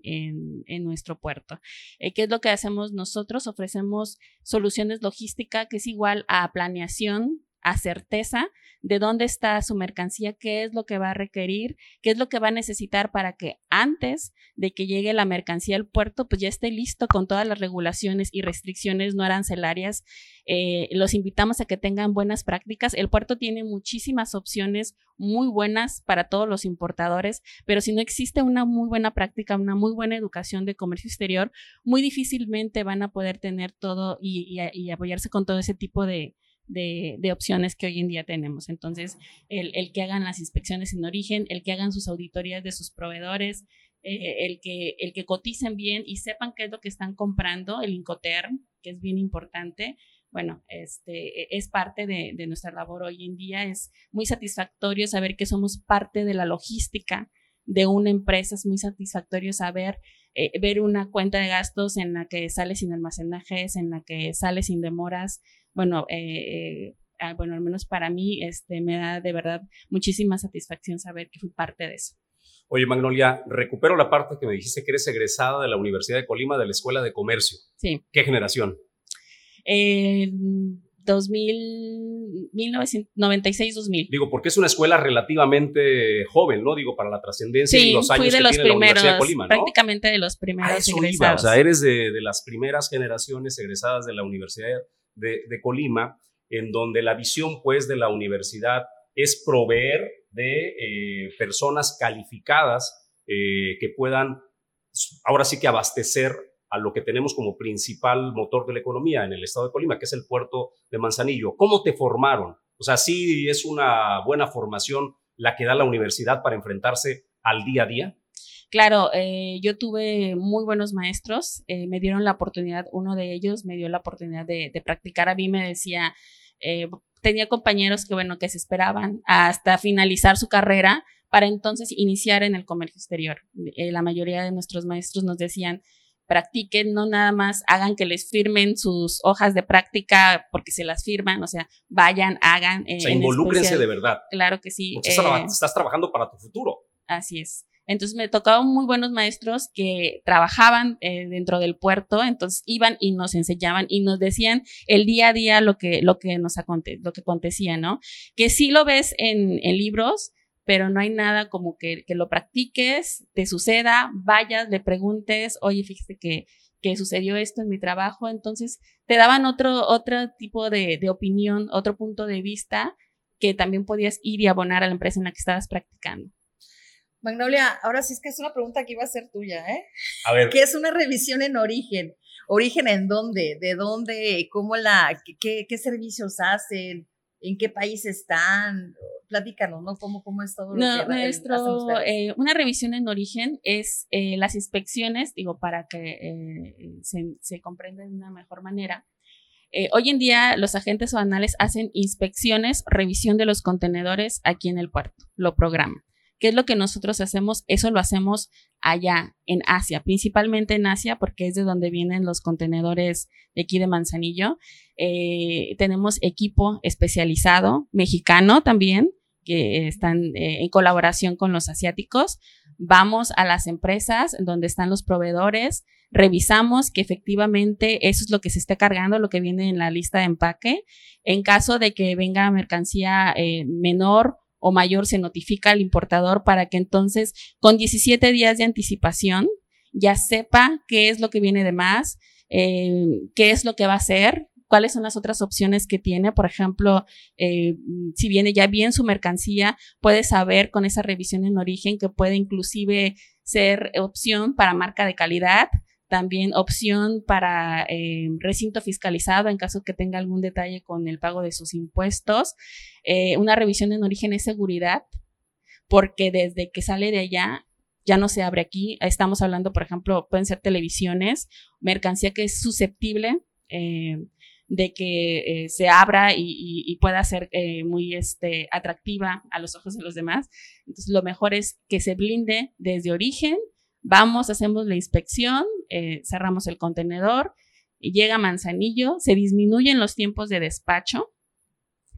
nuestro puerto. Eh, ¿Qué es lo que hacemos nosotros? Ofrecemos soluciones logísticas que es igual a planeación a certeza de dónde está su mercancía, qué es lo que va a requerir, qué es lo que va a necesitar para que antes de que llegue la mercancía al puerto, pues ya esté listo con todas las regulaciones y restricciones no arancelarias. Eh, los invitamos a que tengan buenas prácticas. El puerto tiene muchísimas opciones muy buenas para todos los importadores, pero si no existe una muy buena práctica, una muy buena educación de comercio exterior, muy difícilmente van a poder tener todo y apoyarse con todo ese tipo de, de, opciones que hoy en día tenemos. Entonces, el, que hagan las inspecciones en origen, el que hagan sus auditorías de sus proveedores, eh, el, que, el que coticen bien y sepan qué es lo que están comprando, el Incoterm, que es bien importante. Bueno, este e, es parte de, de nuestra labor hoy en día. Es muy satisfactorio saber que somos parte de la logística de una empresa. Es muy satisfactorio saber eh, ver una cuenta de gastos en la que sale sin almacenajes, en la que sale sin demoras, bueno, eh, eh, ah, bueno, al menos para mí, este, me da de verdad muchísima satisfacción saber que fui parte de eso. Oye, Magnolia, recupero la parte que me dijiste que eres egresada de la Universidad de Colima de la Escuela de Comercio. Sí. ¿Qué generación? Eh, 2000, 1996-2000. Digo, porque es una escuela relativamente joven, ¿no? Digo, para la trascendencia y los años fui de los tiene primeros, la Universidad de Colima, ¿no? Prácticamente de los primeros eso egresados. o sea, eres de, de, las primeras generaciones egresadas de la Universidad de, Colima, en donde la visión, pues, de la universidad es proveer de eh, personas calificadas eh, que puedan, ahora sí que abastecer a lo que tenemos como principal motor de la economía en el estado de Colima, que es el puerto de Manzanillo. ¿Cómo te formaron? O sea, sí es una buena formación la que da la universidad para enfrentarse al día a día. Claro, eh, yo tuve muy buenos maestros, eh, me dieron la oportunidad, uno de ellos me dio la oportunidad de, practicar, a mí me decía, eh, tenía compañeros que, bueno, que se esperaban hasta finalizar su carrera para entonces iniciar en el comercio exterior. la mayoría de nuestros maestros nos decían, practiquen, no nada más hagan que les firmen sus hojas de práctica porque se las firman, o sea, vayan, hagan. Eh, o sea, involúcrense de verdad. Claro que sí. Eh, estás, trabajando para tu futuro. Así es. Entonces me tocaban muy buenos maestros que trabajaban eh, dentro del puerto, entonces iban y nos enseñaban y nos decían el día a día lo que, lo que nos aconte, lo que acontecía, ¿no? Que sí lo ves en, libros, pero no hay nada como que, que lo practiques, te suceda, vayas, le preguntes, oye, fíjate que, que sucedió esto en mi trabajo, entonces te daban otro, otro tipo de, de opinión, otro punto de vista que también podías ir y abonar a la empresa en la que estabas practicando. Magnolia, ahora sí es que es una pregunta que iba a ser tuya, ¿eh? A ver. ¿Qué es una revisión en origen? ¿Origen en dónde? ¿De dónde? ¿Cómo la? ¿Qué, qué servicios hacen? ¿En qué país están? Platícanos, ¿no? ¿Cómo, cómo es todo lo no, que nuestro, eh, Una revisión en origen es eh, las inspecciones, digo, para que eh, se, se comprenda de una mejor manera. hoy en día los agentes aduanales hacen inspecciones, revisión de los contenedores aquí en el puerto, lo programan. ¿Qué es lo que nosotros hacemos? Eso lo hacemos allá en Asia, principalmente en Asia, porque es de donde vienen los contenedores de aquí de Manzanillo. Eh, tenemos equipo especializado, mexicano también, que están eh, en colaboración con los asiáticos. Vamos a las empresas donde están los proveedores, revisamos que efectivamente eso es lo que se esté cargando, lo que viene en la lista de empaque. En caso de que venga mercancía eh, menor o mayor se notifica al importador para que entonces con 17 días de anticipación ya sepa qué es lo que viene de más, eh, qué es lo que va a hacer, cuáles son las otras opciones que tiene. Por ejemplo, eh, si viene ya bien su mercancía, puede saber con esa revisión en origen que puede inclusive ser opción para marca de calidad también opción para eh, recinto fiscalizado en caso que tenga algún detalle con el pago de sus impuestos. Eh, una revisión en origen es seguridad, porque desde que sale de allá ya no se abre aquí. Estamos hablando, por ejemplo, pueden ser televisiones, mercancía que es susceptible. Eh, de que eh, se abra y, pueda ser eh, muy este, atractiva a los ojos de los demás. Entonces, lo mejor es que se blinde desde origen, vamos, hacemos la inspección, eh, cerramos el contenedor, llega Manzanillo, se disminuyen los tiempos de despacho,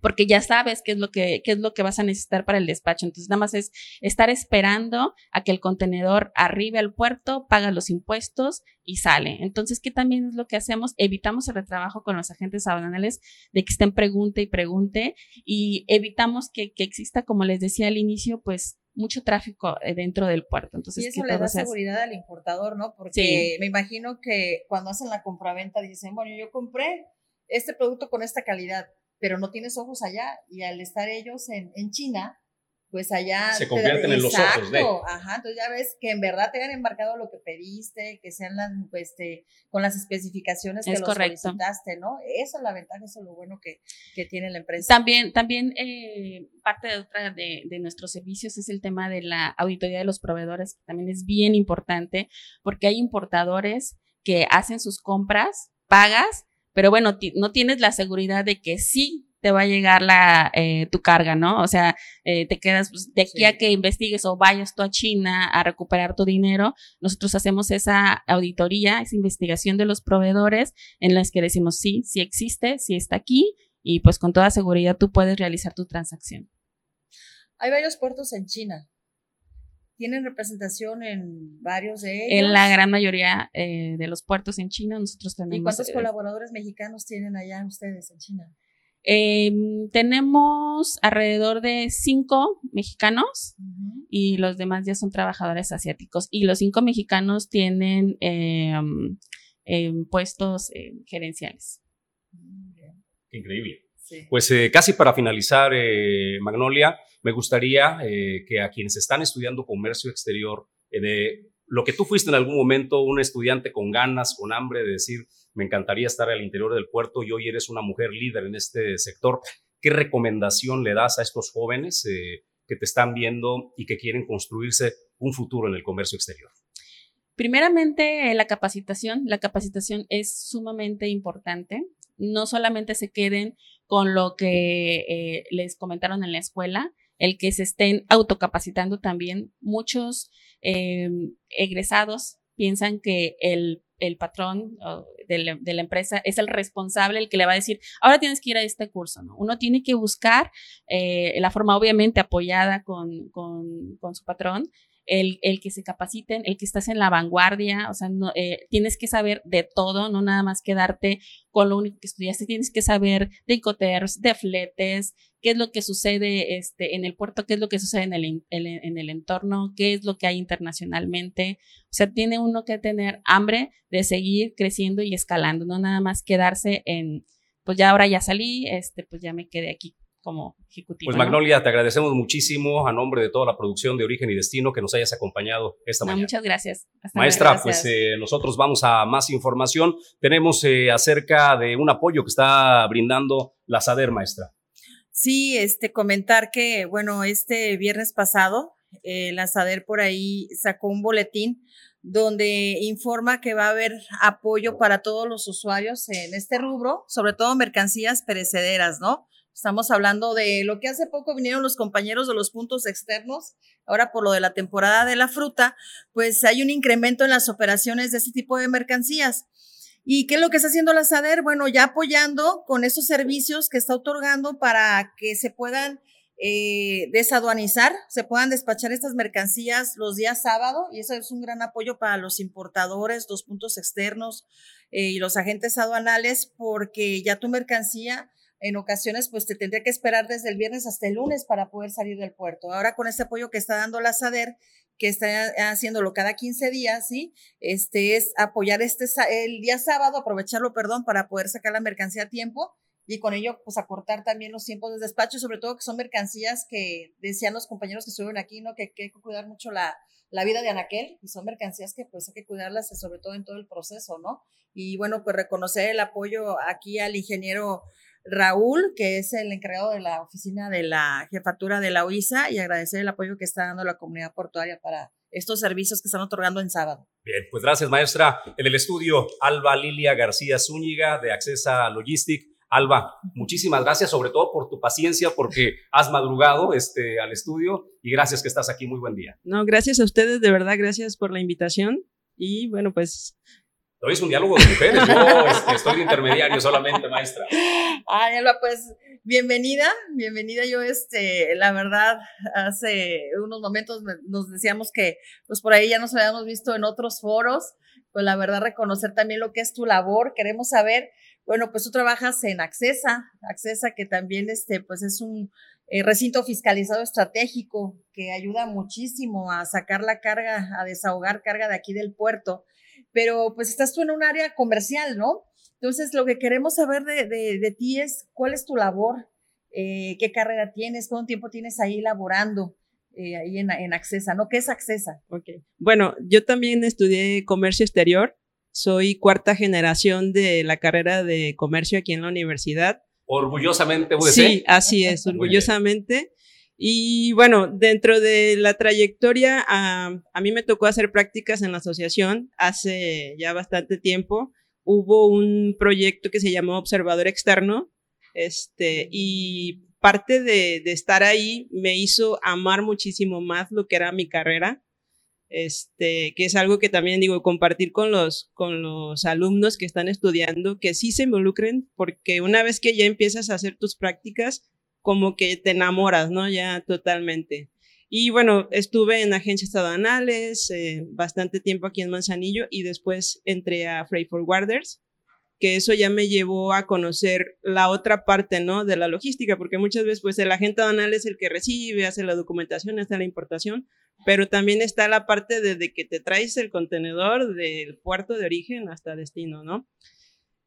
porque ya sabes qué es lo que, qué es lo que vas a necesitar para el despacho. Entonces, nada más es estar esperando a que el contenedor arribe al puerto, paga los impuestos y sale. Entonces, ¿qué también es lo que hacemos? Evitamos el retrabajo con los agentes aduanales de que estén pregunte y pregunte y evitamos que, que exista, como les decía al inicio, pues mucho tráfico eh, dentro del puerto. Entonces, y eso le da seguridad al importador, ¿no? Porque me imagino que cuando hacen la compraventa dicen, bueno, yo compré este producto con esta calidad, pero no tienes ojos allá. Y al estar ellos en, en China, pues allá... Se convierten en los ojos de... Ajá, entonces ya ves que en verdad te han embarcado lo que pediste, que sean las, pues, este, con las especificaciones que es los solicitaste, ¿no? Eso es la ventaja, eso es lo bueno que, que tiene la empresa. También, también eh, parte de otra de, de, nuestros servicios es el tema de la auditoría de los proveedores, que también es bien importante, porque hay importadores que hacen sus compras, pagas, pero bueno, no tienes la seguridad de que sí te va a llegar la, eh, tu carga, ¿no? O sea, eh, te quedas pues, de aquí a que investigues o vayas tú a China a recuperar tu dinero, nosotros hacemos esa auditoría, esa investigación de los proveedores en las que decimos sí, sí existe, sí está aquí y pues con toda seguridad tú puedes realizar tu transacción. Hay varios puertos en China tienen representación en varios de ellos. En la gran mayoría eh, de los puertos en China, nosotros tenemos. ¿Y cuántos colaboradores mexicanos tienen allá ustedes en China? Em, tenemos alrededor de cinco mexicanos y los demás ya son trabajadores asiáticos. Y los cinco mexicanos tienen em, em, puestos gerenciales. Increíble. Pues eh, casi para finalizar, eh, Magnolia, me gustaría eh, que a quienes están estudiando comercio exterior, de lo que tú fuiste en algún momento, un estudiante con ganas, con hambre de decir, me encantaría estar al interior del puerto y hoy eres una mujer líder en este sector, ¿qué recomendación le das a estos jóvenes que te están viendo y que quieren construirse un futuro en el comercio exterior? Primeramente, la capacitación. La capacitación es sumamente importante. No solamente se queden con lo que eh, les comentaron en la escuela, el que se estén autocapacitando también. Muchos egresados piensan que el, patrón de la, empresa es el responsable, el que le va a decir, ahora tienes que ir a este curso, ¿no? Uno tiene que buscar eh, la forma obviamente apoyada con, con, con su patrón, el, el, que se capaciten, el que estás en la vanguardia, o sea, no, eh, tienes que saber de todo, no nada más quedarte con lo único que estudiaste, tienes que saber de incoterms, de fletes, qué es lo que sucede este, en el puerto, qué es lo que sucede en el, en el entorno, qué es lo que hay internacionalmente. O sea, tiene uno que tener hambre de seguir creciendo y escalando, no nada más quedarse en, pues ya ahora ya salí, este, pues ya me quedé aquí como ejecutiva. Pues Magnolia, te agradecemos muchísimo a nombre de toda la producción de Origen y Destino que nos hayas acompañado esta mañana. Muchas gracias. Maestra, pues eh, nosotros vamos a más información. Tenemos eh, acerca de un apoyo que está brindando la SADER, maestra. Sí, este, comentar que, bueno, este viernes pasado, eh, la SADER por ahí sacó un boletín donde informa que va a haber apoyo para todos los usuarios en este rubro, sobre todo mercancías perecederas, ¿no? Estamos hablando de lo que hace poco vinieron los compañeros de los puntos externos. Ahora por lo de la temporada de la fruta, pues hay un incremento en las operaciones de ese tipo de mercancías. ¿Y qué es lo que está haciendo la SADER? Bueno, ya apoyando con esos servicios que está otorgando para que se puedan eh, desaduanizar, se puedan despachar estas mercancías los días sábado y eso es un gran apoyo para los importadores, los puntos externos eh, y los agentes aduanales porque ya tu mercancía en ocasiones pues te tendría que esperar desde el viernes hasta el lunes para poder salir del puerto. Ahora con este apoyo que está dando la SADER, que está haciéndolo cada 15 días, ¿sí? Este es apoyar este el día sábado, aprovecharlo, perdón, para poder sacar la mercancía a tiempo y con ello pues acortar también los tiempos de despacho, sobre todo que son mercancías que decían los compañeros que estuvieron aquí, ¿no? Que, hay que cuidar mucho la, la vida de Anaquel y son mercancías que pues hay que cuidarlas sobre todo en todo el proceso, ¿no? Y bueno, pues reconocer el apoyo aquí al ingeniero Raúl, que es el encargado de la oficina de la jefatura de la OISA, y agradecer el apoyo que está dando la comunidad portuaria para estos servicios que están otorgando en sábado. Bien, pues gracias, maestra. En el estudio, Alba Lilia García Zúñiga, de Accesa Logistic. Alba, muchísimas gracias, sobre todo por tu paciencia, porque has madrugado este, al estudio y gracias que estás aquí. Muy buen día. No, gracias a ustedes, de verdad, gracias por la invitación. Y bueno, pues Hoy es un diálogo de mujeres, yo este, estoy de intermediario solamente, maestra. Alba, pues bienvenida, bienvenida. Yo, este, la verdad, hace unos momentos nos decíamos que, pues por ahí ya nos habíamos visto en otros foros, pues la verdad reconocer también lo que es tu labor. Queremos saber, bueno, pues tú trabajas en Accesa, Accesa que también, este, pues es un eh, recinto fiscalizado estratégico que ayuda muchísimo a sacar la carga, a desahogar carga de aquí del puerto pero pues estás tú en un área comercial, ¿no? Entonces, lo que queremos saber de, de, ti es cuál es tu labor, eh, qué carrera tienes, cuánto tiempo tienes ahí laborando eh, ahí en, en Accesa, ¿no? ¿Qué es Accesa? Ok. Bueno, yo también estudié comercio exterior, soy cuarta generación de la carrera de comercio aquí en la universidad. Orgullosamente, UDC. Sí, así es, orgullosamente. Y bueno, dentro de la trayectoria, a, mí me tocó hacer prácticas en la asociación hace ya bastante tiempo. Hubo un proyecto que se llamó Observador Externo, este, y parte de, de, estar ahí me hizo amar muchísimo más lo que era mi carrera, este, que es algo que también digo, compartir con los, con los alumnos que están estudiando, que sí se involucren, porque una vez que ya empiezas a hacer tus prácticas, como que te enamoras, ¿no? Ya totalmente. Y bueno, estuve en agencias aduanales eh, bastante tiempo aquí en Manzanillo y después entré a Freight Forwarders, que eso ya me llevó a conocer la otra parte, ¿no? De la logística, porque muchas veces pues el agente aduanal es el que recibe, hace la documentación, hace la importación, pero también está la parte de, que te traes el contenedor del puerto de origen hasta destino, ¿no?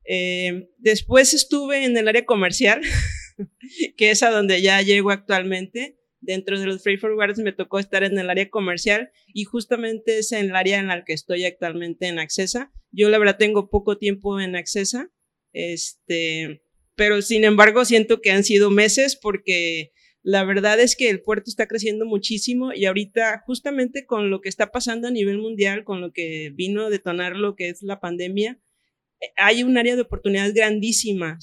Eh, después estuve en el área comercial, que es a donde ya llego actualmente. Dentro de los Freight Forwarders me tocó estar en el área comercial y justamente es en el área en la que estoy actualmente en Accesa. Yo la verdad tengo poco tiempo en Accesa, este, pero sin embargo siento que han sido meses porque la verdad es que el puerto está creciendo muchísimo y ahorita justamente con lo que está pasando a nivel mundial, con lo que vino a detonar lo que es la pandemia, hay un área de oportunidad grandísima,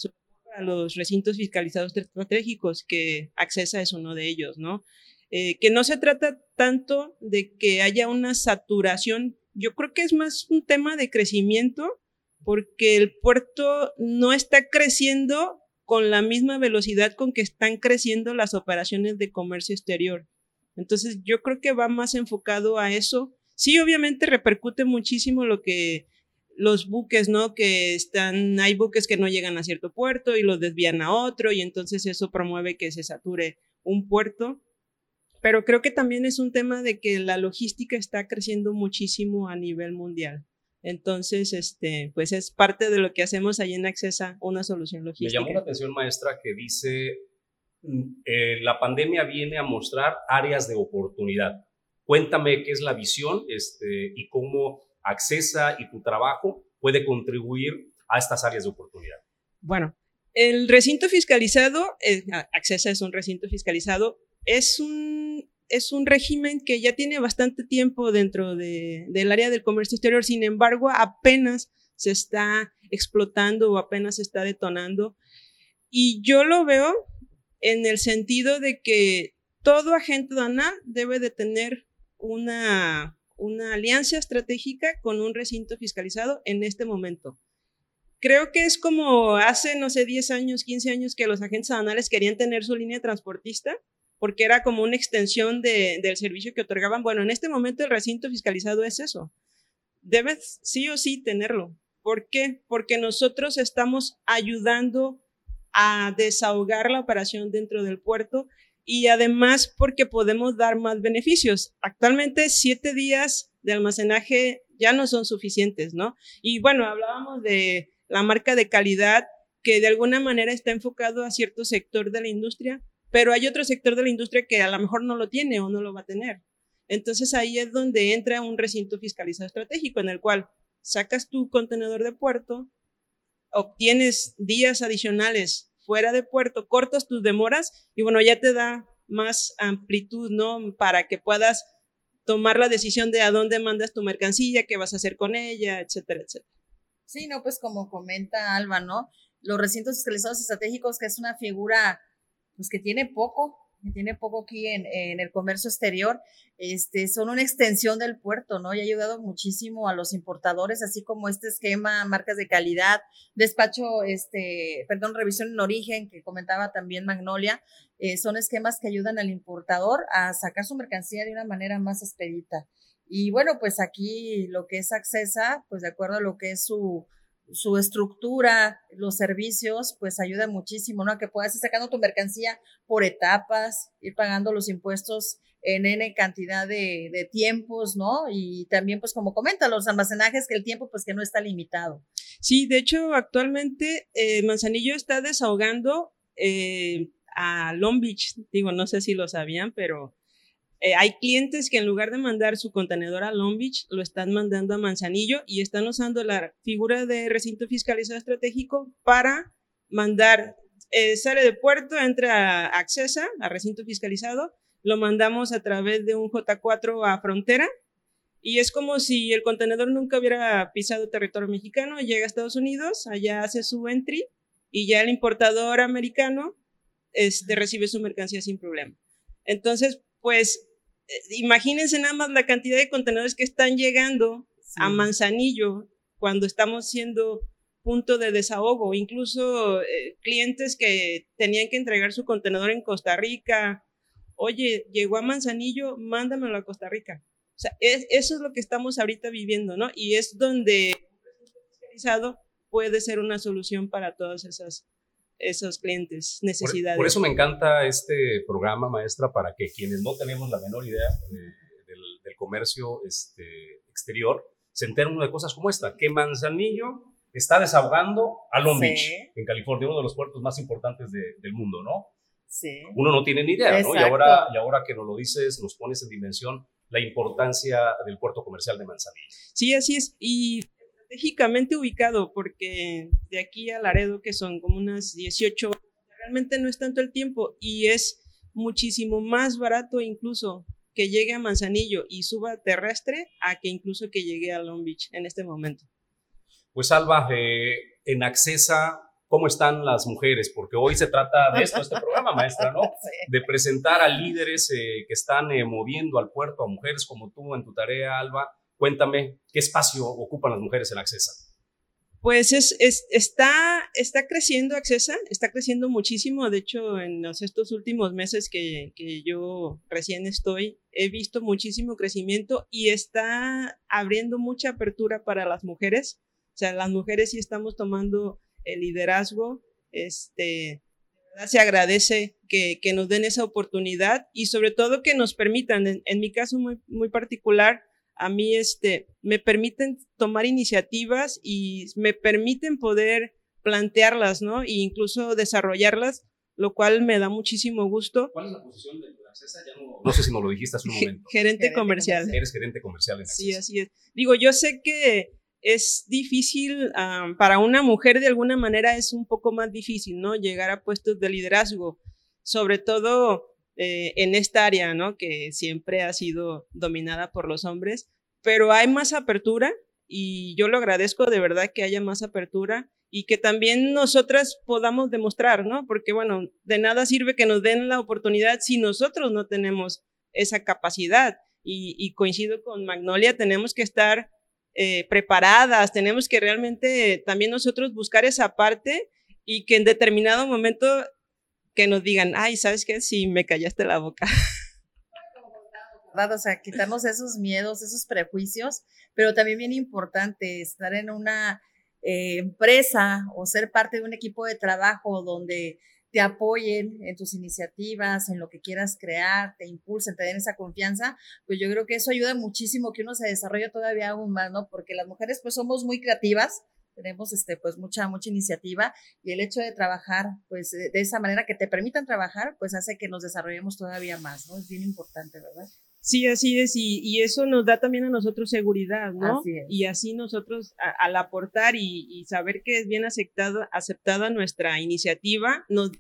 a los recintos fiscalizados estratégicos, que Accesa es uno de ellos, ¿no? Eh, que no se trata tanto de que haya una saturación, yo creo que es más un tema de crecimiento, porque el puerto no está creciendo con la misma velocidad con que están creciendo las operaciones de comercio exterior. Entonces, yo creo que va más enfocado a eso. Sí, obviamente repercute muchísimo lo que los buques, ¿no? Que están, hay buques que no llegan a cierto puerto y los desvían a otro y entonces eso promueve que se sature un puerto. Pero creo que también es un tema de que la logística está creciendo muchísimo a nivel mundial. Entonces, este, pues es parte de lo que hacemos ahí en Accesa, una solución logística. Me llamó la atención, maestra, que dice, mm, eh, la pandemia viene a mostrar áreas de oportunidad. Cuéntame qué es la visión este, y cómo Accesa y tu trabajo puede contribuir a estas áreas de oportunidad? Bueno, el recinto fiscalizado, eh, Accesa es un recinto fiscalizado, es un, es un régimen que ya tiene bastante tiempo dentro de, del área del comercio exterior, sin embargo, apenas se está explotando o apenas se está detonando. Y yo lo veo en el sentido de que todo agente aduanal debe de tener una una alianza estratégica con un recinto fiscalizado en este momento. Creo que es como hace, no sé, 10 años, 15 años que los agentes aduanales querían tener su línea transportista porque era como una extensión del servicio que otorgaban. Bueno, en este momento el recinto fiscalizado es eso. Debes sí o sí tenerlo. ¿Por qué? Porque nosotros estamos ayudando a desahogar la operación dentro del puerto y además porque podemos dar más beneficios. Actualmente siete días de almacenaje ya no son suficientes, ¿no? Y bueno, hablábamos de la marca de calidad que de alguna manera está enfocado a cierto sector de la industria, pero hay otro sector de la industria que a lo mejor no lo tiene o no lo va a tener. Entonces ahí es donde entra un recinto fiscalizado estratégico en el cual sacas tu contenedor de puerto, obtienes días adicionales fuera de puerto, cortas tus demoras y bueno, ya te da más amplitud, ¿no? Para que puedas tomar la decisión de a dónde mandas tu mercancía, qué vas a hacer con ella, etcétera, etcétera. Sí, no, pues como comenta Alba, ¿no? Los recintos fiscalizados estratégicos, que es una figura, pues que tiene poco, que tiene poco aquí en, el comercio exterior, este, son una extensión del puerto, ¿no? Y ha ayudado muchísimo a los importadores, así como este esquema, marcas de calidad, despacho, este, perdón, revisión en origen, que comentaba también Magnolia, eh, son esquemas que ayudan al importador a sacar su mercancía de una manera más expedita. Y bueno, pues aquí lo que es Accesa, pues de acuerdo a lo que es su, su estructura, los servicios, pues ayuda muchísimo, ¿no? A que puedas ir sacando tu mercancía por etapas, ir pagando los impuestos en N cantidad de, tiempos, ¿no? Y también, pues como comenta, los almacenajes, que el tiempo, pues que no está limitado. Sí, de hecho, actualmente eh, Manzanillo está desahogando eh, a Long Beach, digo, no sé si lo sabían, pero eh, hay clientes que en lugar de mandar su contenedor a Long Beach, lo están mandando a Manzanillo y están usando la figura de recinto fiscalizado estratégico para mandar, eh, sale de puerto, entra a Accesa, a recinto fiscalizado, lo mandamos a través de un J4 a frontera y es como si el contenedor nunca hubiera pisado territorio mexicano, llega a Estados Unidos, allá hace su entry y ya el importador americano este, recibe su mercancía sin problema. Entonces, pues imagínense nada más la cantidad de contenedores que están llegando a Manzanillo cuando estamos siendo punto de desahogo, incluso eh, clientes que tenían que entregar su contenedor en Costa Rica. Oye, llegó a Manzanillo, mándamelo a Costa Rica. O sea, eso es lo que estamos ahorita viviendo, ¿no? Y es donde puede ser una solución para todas esas esos clientes, necesidades. Por, eso me encanta este programa, maestra, para que quienes no tenemos la menor idea del, comercio este, exterior, se enteren de cosas como esta, que Manzanillo está desahogando a Long Beach, en California, uno de los puertos más importantes del mundo, ¿no? Sí. Uno no tiene ni idea, ¿no? Y ahora, y ahora que nos lo dices, nos pones en dimensión la importancia del puerto comercial de Manzanillo. Sí, así es. Y estratégicamente ubicado, porque de aquí a Laredo, que son como unas 18 horas, realmente no es tanto el tiempo y es muchísimo más barato incluso que llegue a Manzanillo y suba terrestre a que incluso que llegue a Long Beach en este momento. Pues Alba, eh, en Accesa, ¿cómo están las mujeres? Porque hoy se trata de esto, este programa, maestra, ¿no? De presentar a líderes eh, que están eh, moviendo al puerto, a mujeres como tú en tu tarea, Alba, Cuéntame, ¿qué espacio ocupan las mujeres en Accesa? Pues es, está, está creciendo Accesa, está creciendo muchísimo. De hecho, en los, estos últimos meses que, que yo recién estoy, he visto muchísimo crecimiento y está abriendo mucha apertura para las mujeres. O sea, las mujeres sí estamos tomando el liderazgo. Este, se agradece que, que nos den esa oportunidad y sobre todo que nos permitan, en, en mi caso muy, muy particular, a mí este, me permiten tomar iniciativas y me permiten poder plantearlas, ¿no? E incluso desarrollarlas, lo cual me da muchísimo gusto. ¿Cuál es la posición de la Accesa? Ya no, no, sé si nos lo dijiste hace un momento. Gerente, comercial. Eres gerente comercial en Accesa. Sí, así es. Digo, yo sé que es difícil, um, para una mujer de alguna manera es un poco más difícil, ¿no? Llegar a puestos de liderazgo, sobre todo eh, en esta área, ¿no? Que siempre ha sido dominada por los hombres, pero hay más apertura y yo lo agradezco de verdad que haya más apertura y que también nosotras podamos demostrar, ¿no? Porque bueno, de nada sirve que nos den la oportunidad si nosotros no tenemos esa capacidad. Y, coincido con Magnolia, tenemos que estar eh, preparadas, tenemos que realmente también nosotros buscar esa parte y que en determinado momento que nos digan, ay, ¿sabes qué? Sí, me callaste la boca. O sea, quitarnos esos miedos, esos prejuicios, pero también bien importante estar en una eh, empresa o ser parte de un equipo de trabajo donde te apoyen en tus iniciativas, en lo que quieras crear, te impulsen, te den esa confianza, pues yo creo que eso ayuda muchísimo que uno se desarrolle todavía aún más, ¿no? Porque las mujeres pues somos muy creativas, tenemos este, pues mucha, mucha iniciativa y el hecho de trabajar pues de esa manera que te permitan trabajar pues hace que nos desarrollemos todavía más, ¿no? Es bien importante, ¿verdad? Sí, así es, y, eso nos da también a nosotros seguridad, ¿no? Y así nosotros, al aportar y, saber que es bien aceptada, aceptada nuestra iniciativa, nos da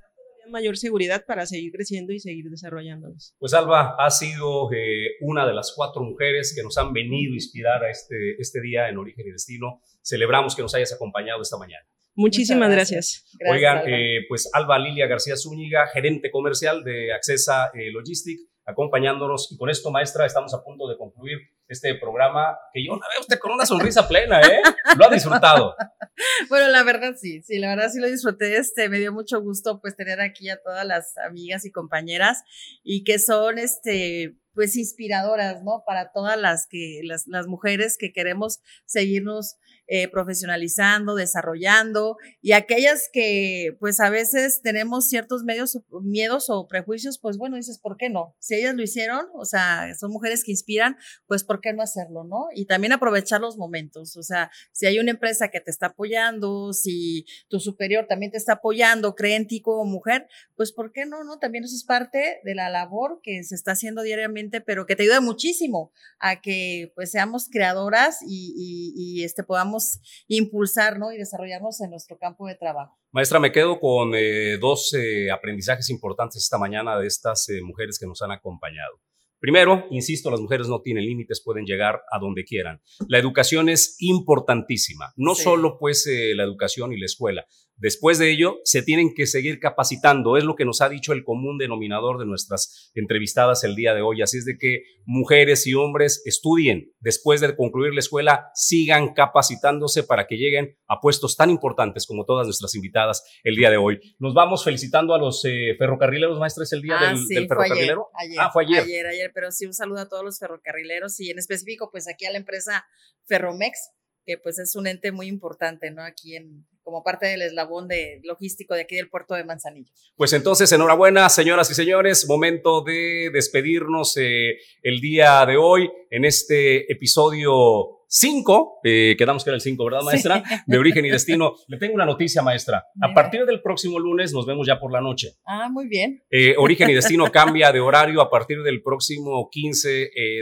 mayor seguridad para seguir creciendo y seguir desarrollándonos. Pues Alba, ha sido eh, una de las cuatro mujeres que nos han venido a inspirar a este, este día en Origen y Destino. Celebramos que nos hayas acompañado esta mañana. Muchísimas gracias. Oigan, eh, pues Alba Lilia García Zúñiga, gerente comercial de Accesa eh, Logistic, acompañándonos. Y con esto, maestra, estamos a punto de concluir este programa que yo la veo usted con una sonrisa plena, ¿eh? Lo ha disfrutado. bueno, la verdad sí, sí, la verdad sí lo disfruté. Este, me dio mucho gusto pues tener aquí a todas las amigas y compañeras y que son, este, pues inspiradoras, ¿no? Para todas las que, las, las mujeres que queremos seguirnos eh, profesionalizando, desarrollando, y aquellas que pues a veces tenemos ciertos medios, miedos o prejuicios, pues bueno, dices, ¿por qué no? Si ellas lo hicieron, o sea, son mujeres que inspiran, pues ¿por qué no hacerlo, no? Y también aprovechar los momentos, o sea, si hay una empresa que te está apoyando, si tu superior también te está apoyando, cree en ti como mujer, pues ¿por qué no, no? También eso es parte de la labor que se está haciendo diariamente, pero que te ayuda muchísimo a que pues seamos creadoras y, y, y este podamos impulsar ¿no? y desarrollarnos en nuestro campo de trabajo. Maestra, me quedo con eh, dos eh, aprendizajes importantes esta mañana de estas eh, mujeres que nos han acompañado. Primero, insisto, las mujeres no tienen límites, pueden llegar a donde quieran. La educación es importantísima, no solo pues la educación y la escuela, Después de ello, se tienen que seguir capacitando. Es lo que nos ha dicho el común denominador de nuestras entrevistadas el día de hoy. Así es de que mujeres y hombres estudien. Después de concluir la escuela, sigan capacitándose para que lleguen a puestos tan importantes como todas nuestras invitadas el día de hoy. Nos vamos felicitando a los eh, ferrocarrileros, maestros, el día ah, del, ferrocarrilero. Ayer, ah, fue ayer. Ayer, ayer, pero sí un saludo a todos los ferrocarrileros y en específico pues aquí a la empresa Ferromex, que pues es un ente muy importante, ¿no? Aquí en, como parte del eslabón de logístico de aquí del puerto de Manzanillo. Pues entonces, enhorabuena, señoras y señores, momento de despedirnos eh, el día de hoy en este episodio 5, eh, quedamos que era el 5, ¿verdad, maestra? De origen y destino. Le tengo una noticia, maestra. A partir del próximo lunes nos vemos ya por la noche. Ah, muy bien. Eh, origen y destino cambia de horario a partir del próximo 15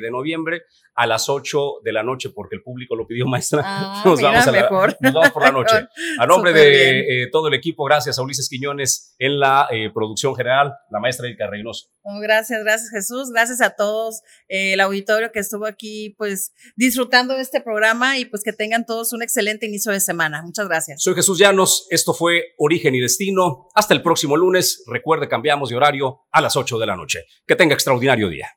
de noviembre a las 8 de la noche, porque el público lo pidió, maestra. Ah, nos, vamos a mejor. nos vamos por la noche. A nombre de eh, todo el equipo, gracias a Ulises Quiñones en la eh, producción general, la maestra Erika Reynoso. gracias, gracias Jesús, gracias a todos eh, el auditorio que estuvo aquí, pues disfrutando de este programa y pues que tengan todos un excelente inicio de semana. Muchas gracias. Soy Jesús Llanos, esto fue Origen y Destino. Hasta el próximo lunes. Recuerde, cambiamos de horario a las 8 de la noche. Que tenga extraordinario día.